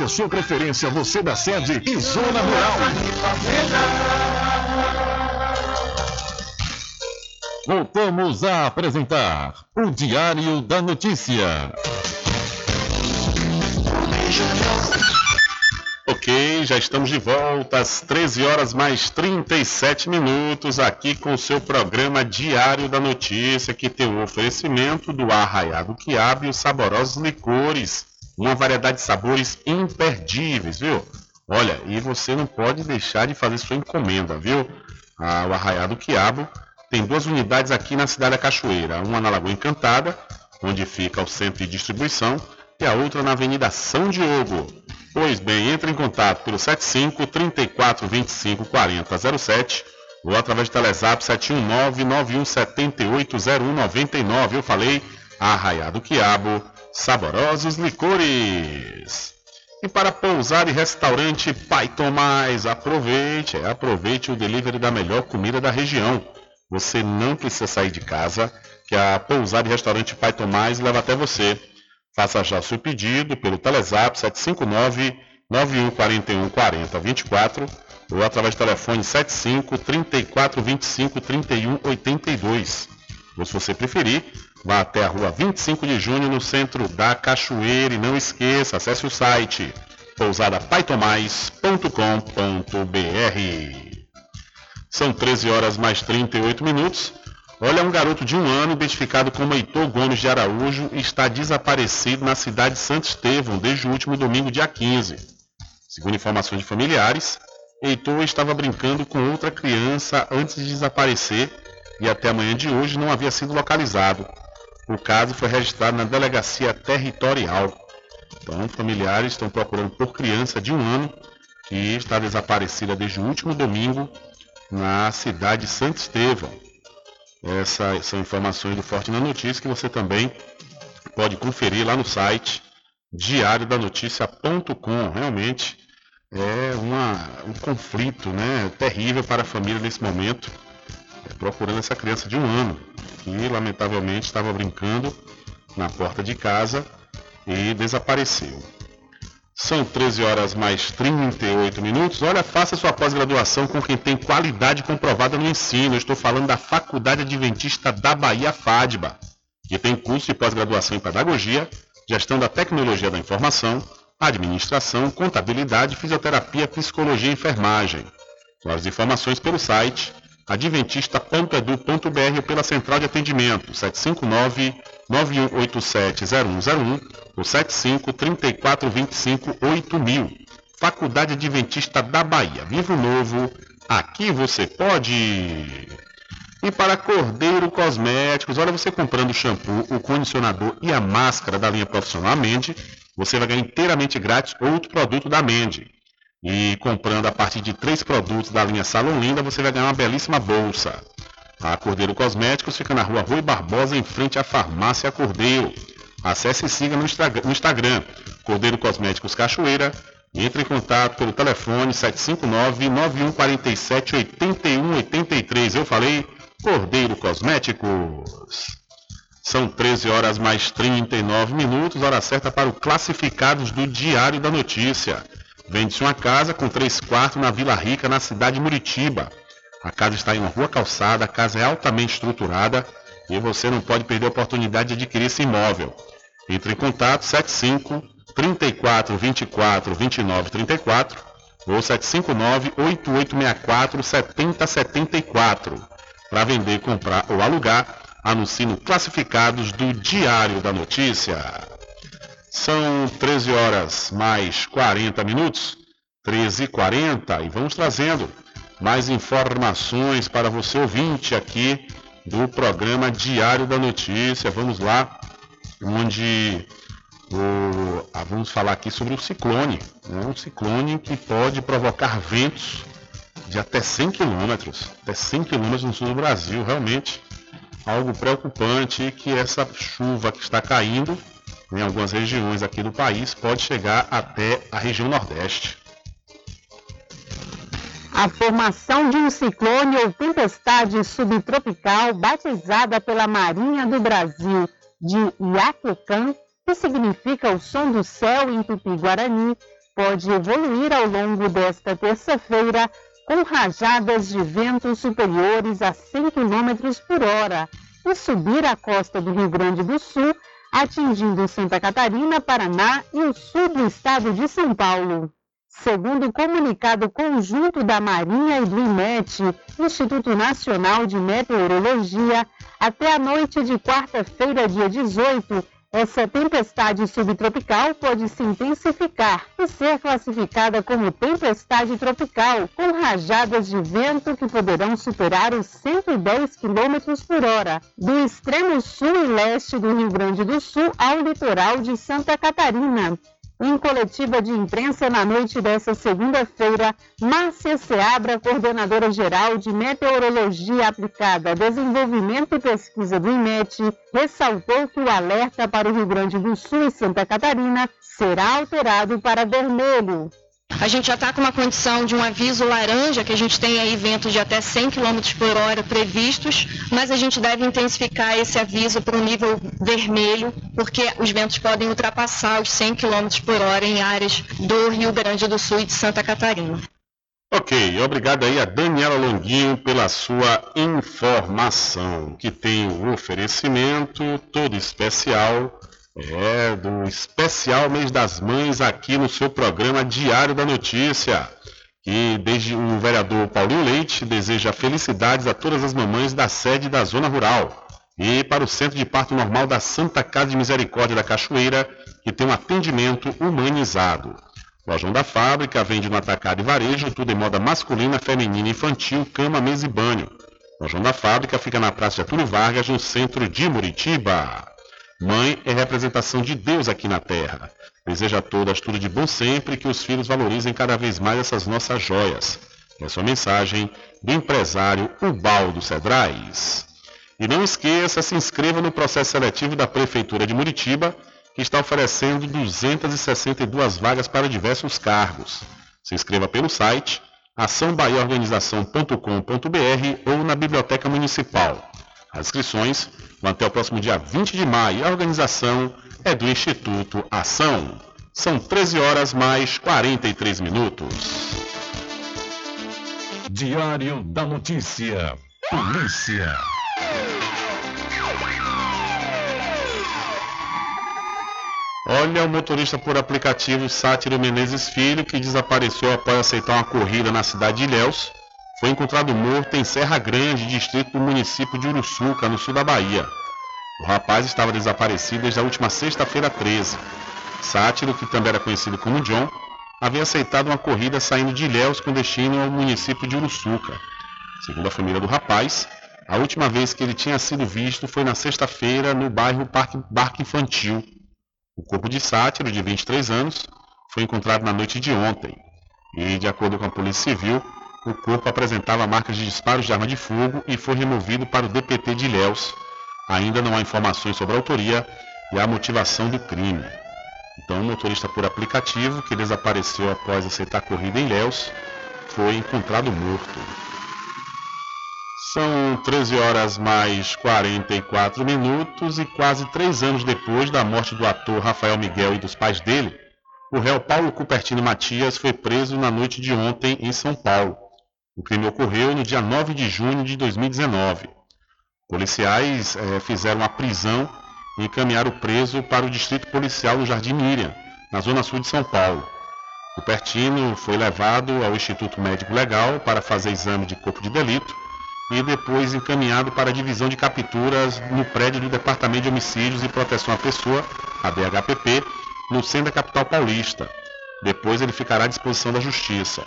a sua preferência, você da sede e zona rural. Voltamos a apresentar o Diário da Notícia. Ok, já estamos de volta às 13 horas mais 37 minutos aqui com o seu programa Diário da Notícia, que tem o oferecimento do Arraiado Quiabo e os saborosos licores. Uma variedade de sabores imperdíveis, viu? Olha, e você não pode deixar de fazer sua encomenda, viu? Ah, o Arraiado Quiabo tem duas unidades aqui na cidade da Cachoeira, uma na Lagoa Encantada, onde fica o centro de distribuição, e a outra na Avenida São Diogo. Pois bem, entre em contato pelo 75 34 25 40 07 ou através do Telezap 719 9178 0199. Eu falei Arraiado Quiabo, saborosos licores. E para pousar e restaurante Pai Tomás, aproveite, é, aproveite o delivery da melhor comida da região. Você não precisa sair de casa, que a pousar e restaurante Pai Tomás leva até você. Faça já o seu pedido pelo Telezap 759 9141 40 24 ou através do telefone 75 34 25 31 82. Ou se você preferir, vá até a rua 25 de junho no centro da Cachoeira e não esqueça, acesse o site pousadapaitomais.com.br. São 13 horas mais 38 minutos. Olha, um garoto de um ano, identificado como Heitor Gomes de Araújo, está desaparecido na cidade de Santo Estevão desde o último domingo, dia 15. Segundo informações de familiares, Heitor estava brincando com outra criança antes de desaparecer e até amanhã de hoje não havia sido localizado. O caso foi registrado na delegacia territorial. Então, familiares estão procurando por criança de um ano que está desaparecida desde o último domingo na cidade de Santo Estevão. Essas são informações do Forte na Notícia que você também pode conferir lá no site diariodanoticia.com. Realmente é uma, um conflito né, terrível para a família nesse momento, procurando essa criança de um ano, que lamentavelmente estava brincando na porta de casa e desapareceu. São 13 horas mais 38 minutos. Olha, faça sua pós-graduação com quem tem qualidade comprovada no ensino. Eu estou falando da Faculdade Adventista da Bahia FADBA, que tem curso de pós-graduação em Pedagogia, Gestão da Tecnologia da Informação, Administração, Contabilidade, Fisioterapia, Psicologia e Enfermagem. Mais informações pelo site adventista.edu.br pela central de atendimento 759 9187 0101 ou 75 34 25 8000. Faculdade Adventista da Bahia. Vivo Novo, aqui você pode. E para Cordeiro Cosméticos, olha você comprando o shampoo, o condicionador e a máscara da linha profissional Mende, você vai ganhar inteiramente grátis outro produto da Mende. E comprando a partir de três produtos da linha Salon Linda, você vai ganhar uma belíssima bolsa. A Cordeiro Cosméticos fica na rua Rui Barbosa, em frente à Farmácia Cordeiro. Acesse e siga no Instagram, Cordeiro Cosméticos Cachoeira. Entre em contato pelo telefone 759-9147-8183. Eu falei Cordeiro Cosméticos. São 13 horas mais 39 minutos, hora certa para o Classificados do Diário da Notícia. Vende-se uma casa com três quartos na Vila Rica, na cidade de Muritiba. A casa está em uma rua calçada, a casa é altamente estruturada e você não pode perder a oportunidade de adquirir esse imóvel. Entre em contato 75 34 24 29 34 ou 759 8864 7074. Para vender, comprar ou alugar, anuncie no Classificados do Diário da Notícia. São 13 horas mais 40 minutos, 13 e 40 e vamos trazendo mais informações para você ouvinte aqui do programa Diário da Notícia. Vamos lá, onde O, ah, vamos falar aqui sobre o ciclone. Né? Um ciclone que pode provocar ventos de até 100 km, até 100 km no sul do Brasil. Realmente algo preocupante que essa chuva que está caindo em algumas regiões aqui do país pode chegar até a região Nordeste. A formação de um ciclone ou tempestade subtropical batizada pela Marinha do Brasil de Iaquecã, que significa o som do céu em tupi-guarani, pode evoluir ao longo desta terça-feira com rajadas de vento superiores a 100 km por hora e subir a costa do Rio Grande do Sul, atingindo Santa Catarina, Paraná e o sul do estado de São Paulo. Segundo o comunicado conjunto da Marinha e do IMET, Instituto Nacional de Meteorologia, até a noite de quarta-feira, dia 18, essa tempestade subtropical pode se intensificar e ser classificada como tempestade tropical, com rajadas de vento que poderão superar os 110 km por hora, do extremo sul e leste do Rio Grande do Sul ao litoral de Santa Catarina. Em coletiva de imprensa na noite desta segunda-feira, Márcia Seabra, coordenadora geral de Meteorologia Aplicada, Desenvolvimento e Pesquisa do IMET, ressaltou que o alerta para o Rio Grande do Sul e Santa Catarina será alterado para vermelho. A gente já está com uma condição de um aviso laranja, que a gente tem aí ventos de até 100 km por hora previstos, mas a gente deve intensificar esse aviso para o nível vermelho, porque os ventos podem ultrapassar os 100 km por hora em áreas do Rio Grande do Sul e de Santa Catarina. Ok, obrigado aí a Daniela Longuinho pela sua informação, que tem um oferecimento todo especial é, do especial Mês das Mães aqui no seu programa Diário da Notícia. Que desde o vereador Paulinho Leite deseja felicidades a todas as mamães da sede da Zona Rural. E para o Centro de Parto Normal da Santa Casa de Misericórdia da Cachoeira, que tem um atendimento humanizado. Lojão da Fábrica vende no atacado e varejo, tudo em moda masculina, feminina, infantil, cama, mesa e banho. Lojão da Fábrica fica na Praça de Getúlio Vargas, no centro de Muritiba. Mãe é representação de Deus aqui na terra. Deseja a todas tudo de bom sempre e que os filhos valorizem cada vez mais essas nossas joias. É a mensagem do empresário Ubaldo Cedrais. E não esqueça, se inscreva no processo seletivo da Prefeitura de Muritiba, que está oferecendo 262 vagas para diversos cargos. Se inscreva pelo site açãobaiaorganização.com.br ou na Biblioteca Municipal. As inscrições até o próximo dia 20 de maio. A organização é do Instituto Ação. São 13 horas mais 43 minutos. Diário da Notícia. Polícia. Olha o motorista por aplicativo Sátiro Menezes Filho, que desapareceu após aceitar uma corrida na cidade de Ilhéus, foi encontrado morto em Serra Grande, distrito do município de Uruçuca, no sul da Bahia. O rapaz estava desaparecido desde a última sexta-feira 13. Sátiro, que também era conhecido como John, havia aceitado uma corrida saindo de Ilhéus com destino ao município de Uruçuca. Segundo a família do rapaz, a última vez que ele tinha sido visto foi na sexta-feira no bairro Parque Infantil. O corpo de Sátiro, de 23 anos, foi encontrado na noite de ontem. E, de acordo com a Polícia Civil, o corpo apresentava marcas de disparos de arma de fogo e foi removido para o DPT de Ilhéus. Ainda não há informações sobre a autoria e a motivação do crime. Então, o motorista por aplicativo, que desapareceu após aceitar corrida em Ilhéus, foi encontrado morto. São 13 horas mais 44 minutos e quase três anos depois da morte do ator Rafael Miguel e dos pais dele, o réu Paulo Cupertino Matias foi preso na noite de ontem em São Paulo. O crime ocorreu no dia 9 de junho de 2019. Policiais eh, fizeram a prisão e encaminharam o preso para o distrito policial no Jardim Miriam, na zona sul de São Paulo. O Pertino foi levado ao Instituto Médico Legal para fazer exame de corpo de delito e depois encaminhado para a divisão de capturas no prédio do Departamento de Homicídios e Proteção à Pessoa, a DHPP, no centro da capital paulista. Depois ele ficará à disposição da Justiça.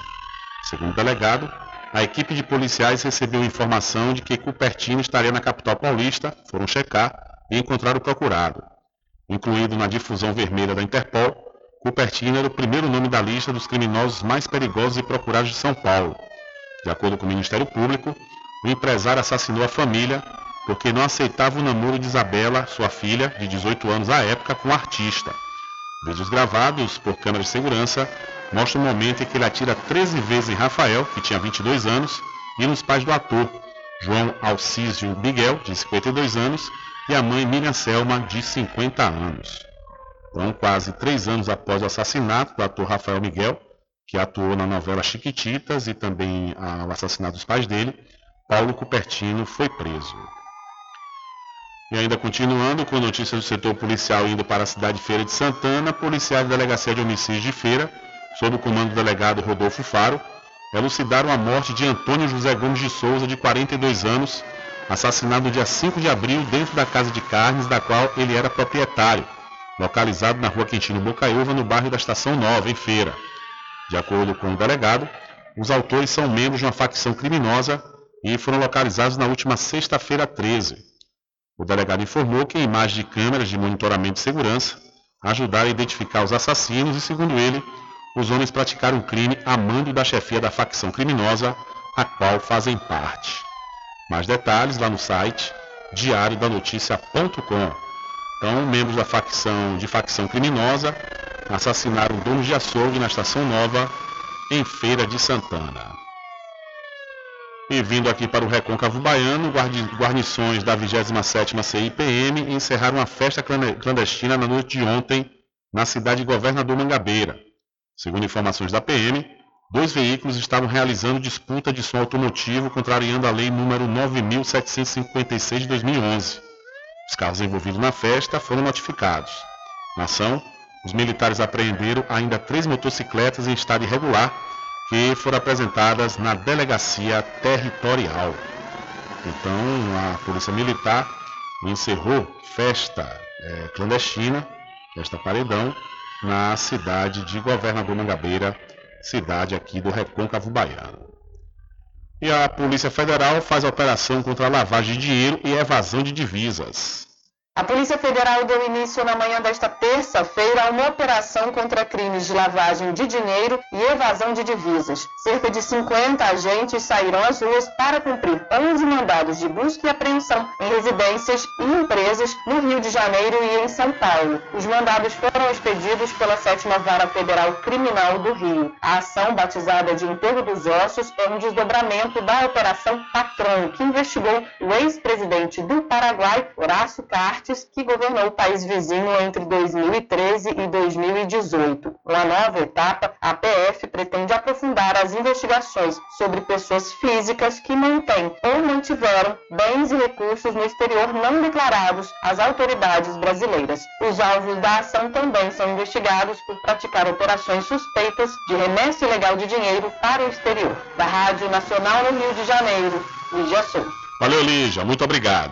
Segundo o delegado, a equipe de policiais recebeu informação de que Cupertino estaria na capital paulista, foram checar e encontraram o procurado. Incluído na difusão vermelha da Interpol, Cupertino era o primeiro nome da lista dos criminosos mais perigosos e procurados de São Paulo. De acordo com o Ministério Público, o empresário assassinou a família porque não aceitava o namoro de Isabela, sua filha, de 18 anos à época, com o artista. Vídeos gravados por câmeras de segurança mostram o momento em que ele atira 13 vezes em Rafael, que tinha 22 anos, e nos pais do ator, João Alcísio Miguel, de 52 anos, e a mãe Miriam Selma, de 50 anos. Então, quase três anos após o assassinato do ator Rafael Miguel, que atuou na novela Chiquititas e também o assassinato dos pais dele, Paulo Cupertino foi preso. E ainda continuando com notícias do setor policial indo para a cidade de Feira de Santana, policiais da Delegacia de Homicídios de Feira, sob o comando do delegado Rodolfo Faro, elucidaram a morte de Antônio José Gomes de Souza, de 42 anos, assassinado no dia 5 de abril dentro da casa de carnes da qual ele era proprietário, localizado na rua Quintino Bocaiúva, no bairro da Estação Nova, em Feira. De acordo com o delegado, os autores são membros de uma facção criminosa e foram localizados na última sexta-feira 13. O delegado informou que imagens de câmeras de monitoramento de segurança ajudaram a identificar os assassinos e, segundo ele, os homens praticaram crime a mando da chefia da facção criminosa, a qual fazem parte. Mais detalhes lá no site diariodanoticia.com. Então, membros da facção de facção criminosa assassinaram donos de açougue na Estação Nova, em Feira de Santana. E vindo aqui para o Recôncavo Baiano, guarnições da 27ª CIPM encerraram uma festa clandestina na noite de ontem na cidade de Governador Mangabeira. Segundo informações da PM, dois veículos estavam realizando disputa de som automotivo contrariando a lei número 9756 de 2011. Os carros envolvidos na festa foram notificados. Na ação, os militares apreenderam ainda três motocicletas em estado irregular que foram apresentadas na delegacia territorial. Então, a Polícia Militar encerrou festa é, clandestina, festa paredão, na cidade de Governador Mangabeira, cidade aqui do Recôncavo Baiano. E a Polícia Federal faz operação contra lavagem de dinheiro e evasão de divisas. A Polícia Federal deu início na manhã desta terça-feira a uma operação contra crimes de lavagem de dinheiro e evasão de divisas. Cerca de 50 agentes saíram às ruas para cumprir 11 mandados de busca e apreensão em residências e empresas no Rio de Janeiro e em São Paulo. Os mandados foram expedidos pela 7 Vara Federal Criminal do Rio. A ação, batizada de Enterro dos Ossos, é um desdobramento da Operação Patrão, que investigou o ex-presidente do Paraguai, Horácio Cartes, que governou o país vizinho entre 2013 e 2018. Uma nova etapa, a PF pretende aprofundar as investigações sobre pessoas físicas que mantêm ou mantiveram bens e recursos no exterior não declarados às autoridades brasileiras. Os alvos da ação também são investigados por praticar operações suspeitas de remessa ilegal de dinheiro para o exterior. Da Rádio Nacional no Rio de Janeiro, Lígia Souza. Valeu, Lígia. Muito obrigado.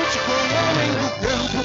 It's growing, the world will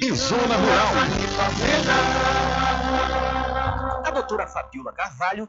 e Zona Rural. A doutora Fabiola Carvalho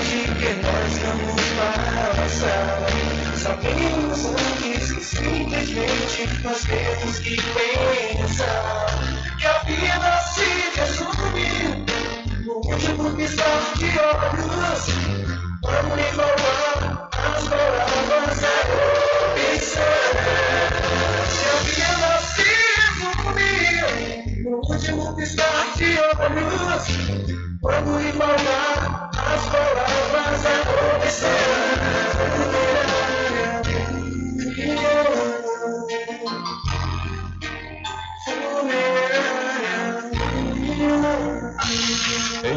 Que nós vamos passar. Sabemos antes que simplesmente nós temos que pensar que a vida se resume no último piscar de olhos. Vamos igualar as palavras a pensar que a vida se resume no último piscar de olhos. Vamos igualar as palavras a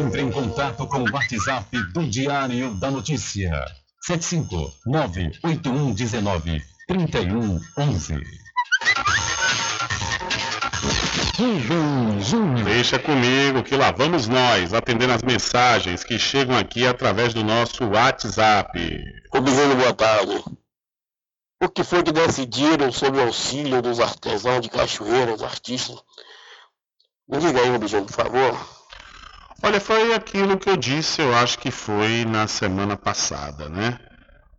Entre em contato com o WhatsApp do Diário da Notícia. 759-8119-3111. Deixa comigo que lá vamos nós, atendendo as mensagens que chegam aqui através do nosso WhatsApp. Obizendo, boa tarde. O que foi que decidiram sobre o auxílio dos artesãos de cachoeira, os artistas? Me diga aí, Obizendo, por favor. Olha, foi aquilo que eu disse, eu acho que foi na semana passada, né?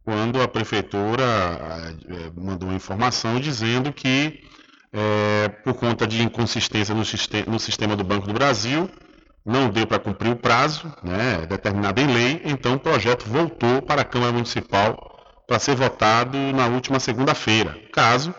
Quando a prefeitura eh, mandou informação dizendo que é, por conta de inconsistência no, no, sistema do Banco do Brasil, não deu para cumprir o prazo, né, determinado em lei, então o projeto voltou para a Câmara Municipal para ser votado na última segunda-feira, caso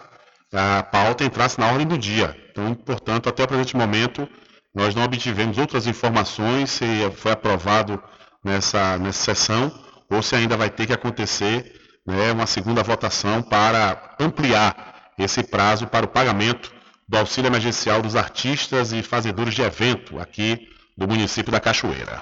a pauta entrasse na ordem do dia. Então, portanto, até o presente momento, nós não obtivemos outras informações se foi aprovado nessa, nessa sessão ou se ainda vai ter que acontecer né, uma segunda votação para ampliar esse prazo para o pagamento do auxílio emergencial dos artistas e fazedores de evento aqui do município da Cachoeira.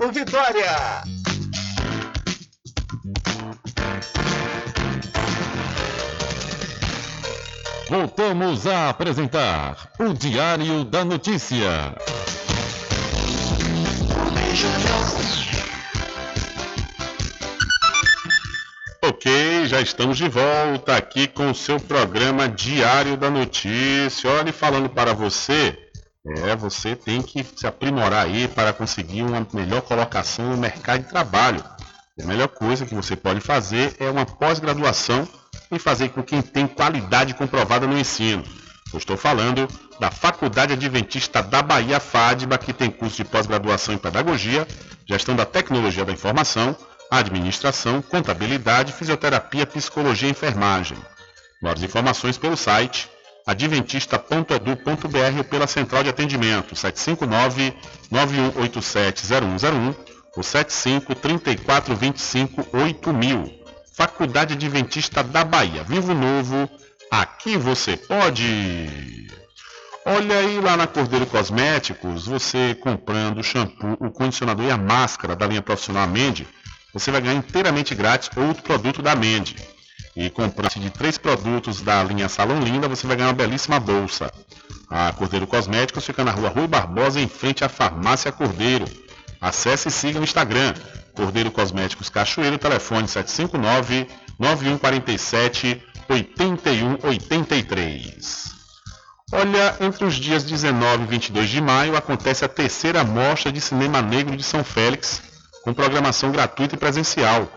Mercado Vitória. Voltamos a apresentar o Diário da Notícia. Ok, já estamos de volta aqui com o seu programa Diário da Notícia. Olha, falando para você é, você tem que se aprimorar aí para conseguir uma melhor colocação no mercado de trabalho. A melhor coisa que você pode fazer é uma pós-graduação e fazer com quem tem qualidade comprovada no ensino. Eu estou falando da Faculdade Adventista da Bahia FADBA, que tem curso de pós-graduação em Pedagogia, Gestão da Tecnologia da Informação, Administração, Contabilidade, Fisioterapia, Psicologia e Enfermagem. Mais informações pelo site adventista.edu.br ou pela central de atendimento 759-9187-0101 o 75 34 25 8000. Faculdade Adventista da Bahia. Vivo Novo, aqui você pode. Olha aí lá na Cordeiro Cosméticos, você comprando o shampoo, o condicionador e a máscara da linha profissional Amende, você vai ganhar inteiramente grátis outro produto da Amende. E comprando de três produtos da linha Salão Linda, você vai ganhar uma belíssima bolsa. A Cordeiro Cosméticos fica na rua Rui Barbosa, em frente à Farmácia Cordeiro. Acesse e siga no Instagram, Cordeiro Cosméticos Cachoeiro, telefone 759 9147 8183. Olha, entre os dias 19 e 22 de maio acontece a terceira Mostra de Cinema Negro de São Félix, com programação gratuita e presencial.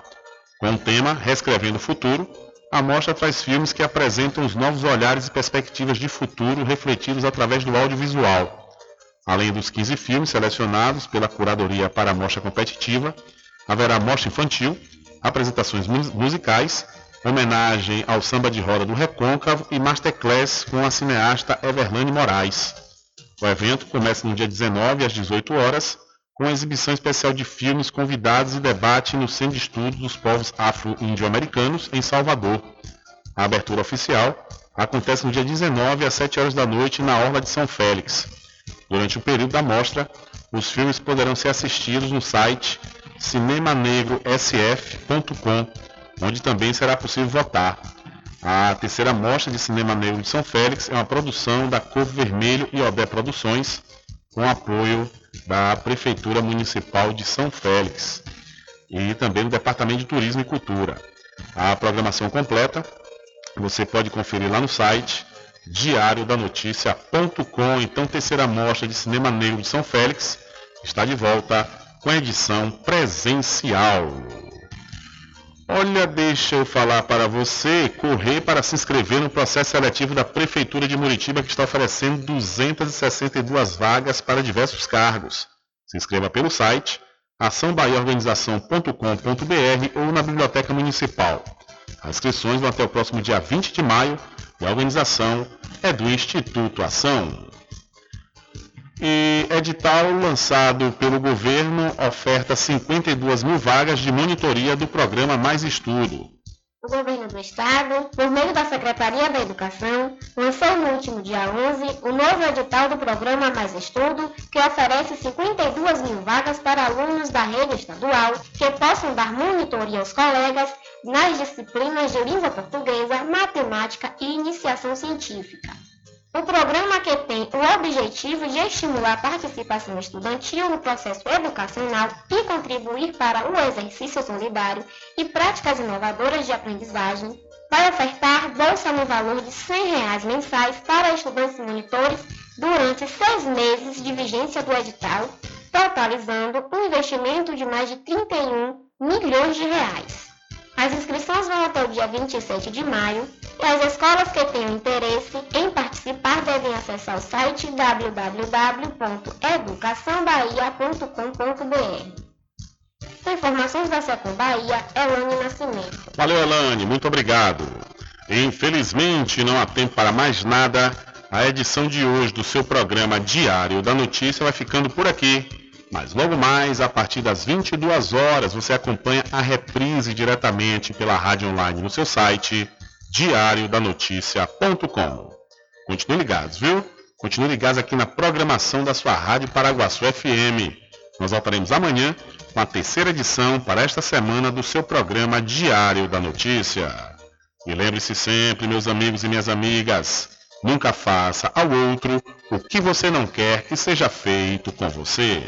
Com o tema Reescrevendo o Futuro, a mostra traz filmes que apresentam os novos olhares e perspectivas de futuro refletidos através do audiovisual. Além dos 15 filmes selecionados pela curadoria para a mostra competitiva, haverá mostra infantil, apresentações musicais, homenagem ao samba de roda do Recôncavo e masterclass com a cineasta Everlane Moraes. O evento começa no dia 19 às 18 horas, com exibição especial de filmes convidados e debate no Centro de Estudos dos Povos Afro-Índio-Americanos, em Salvador. A abertura oficial acontece no dia 19 às 7 horas da noite na Orla de São Félix. Durante o período da mostra, os filmes poderão ser assistidos no site cinemanegrosf.com, onde também será possível votar. A terceira mostra de Cinema Negro de São Félix é uma produção da Corvo Vermelho e Odé Produções, com apoio da Prefeitura Municipal de São Félix e também do Departamento de Turismo e Cultura. A programação completa você pode conferir lá no site diariodanoticia.com. Então, terceira mostra de Cinema Negro de São Félix está de volta com a edição presencial. Olha, deixa eu falar para você, correr para se inscrever no processo seletivo da Prefeitura de Muritiba que está oferecendo 262 vagas para diversos cargos. Se inscreva pelo site açãobaiaorganização.com.br ou na Biblioteca Municipal. As inscrições vão até o próximo dia 20 de maio e a organização é do Instituto Ação. E edital lançado pelo governo oferta 52 mil vagas de monitoria do programa Mais Estudo. O governo do estado, por meio da Secretaria da Educação, lançou no último dia 11 o novo edital do programa Mais Estudo, que oferece 52 mil vagas para alunos da rede estadual que possam dar monitoria aos colegas nas disciplinas de língua portuguesa, matemática e iniciação científica. O programa que tem o objetivo de estimular a participação estudantil no processo educacional e contribuir para o exercício solidário e práticas inovadoras de aprendizagem, vai ofertar bolsa no valor de 100 reais mensais para estudantes monitores durante seis meses de vigência do edital, totalizando um investimento de mais de 31 milhões de reais. As inscrições vão até o dia 27 de maio e as escolas que tenham interesse em participar devem acessar o site www.educaçãobahia.com.br. Com informações da Secom Bahia, Elane Nascimento. Valeu, Elane, muito obrigado. Infelizmente, não há tempo para mais nada. A edição de hoje do seu programa Diário da Notícia vai ficando por aqui. Mas logo mais, a partir das 22 horas, você acompanha a reprise diretamente pela rádio online no seu site diariodanoticia.com. Continue ligados, viu? Continue ligados aqui na programação da sua Rádio Paraguaçu FM. Nós voltaremos amanhã com a terceira edição para esta semana do seu programa Diário da Notícia. E lembre-se sempre, meus amigos e minhas amigas, nunca faça ao outro o que você não quer que seja feito com você.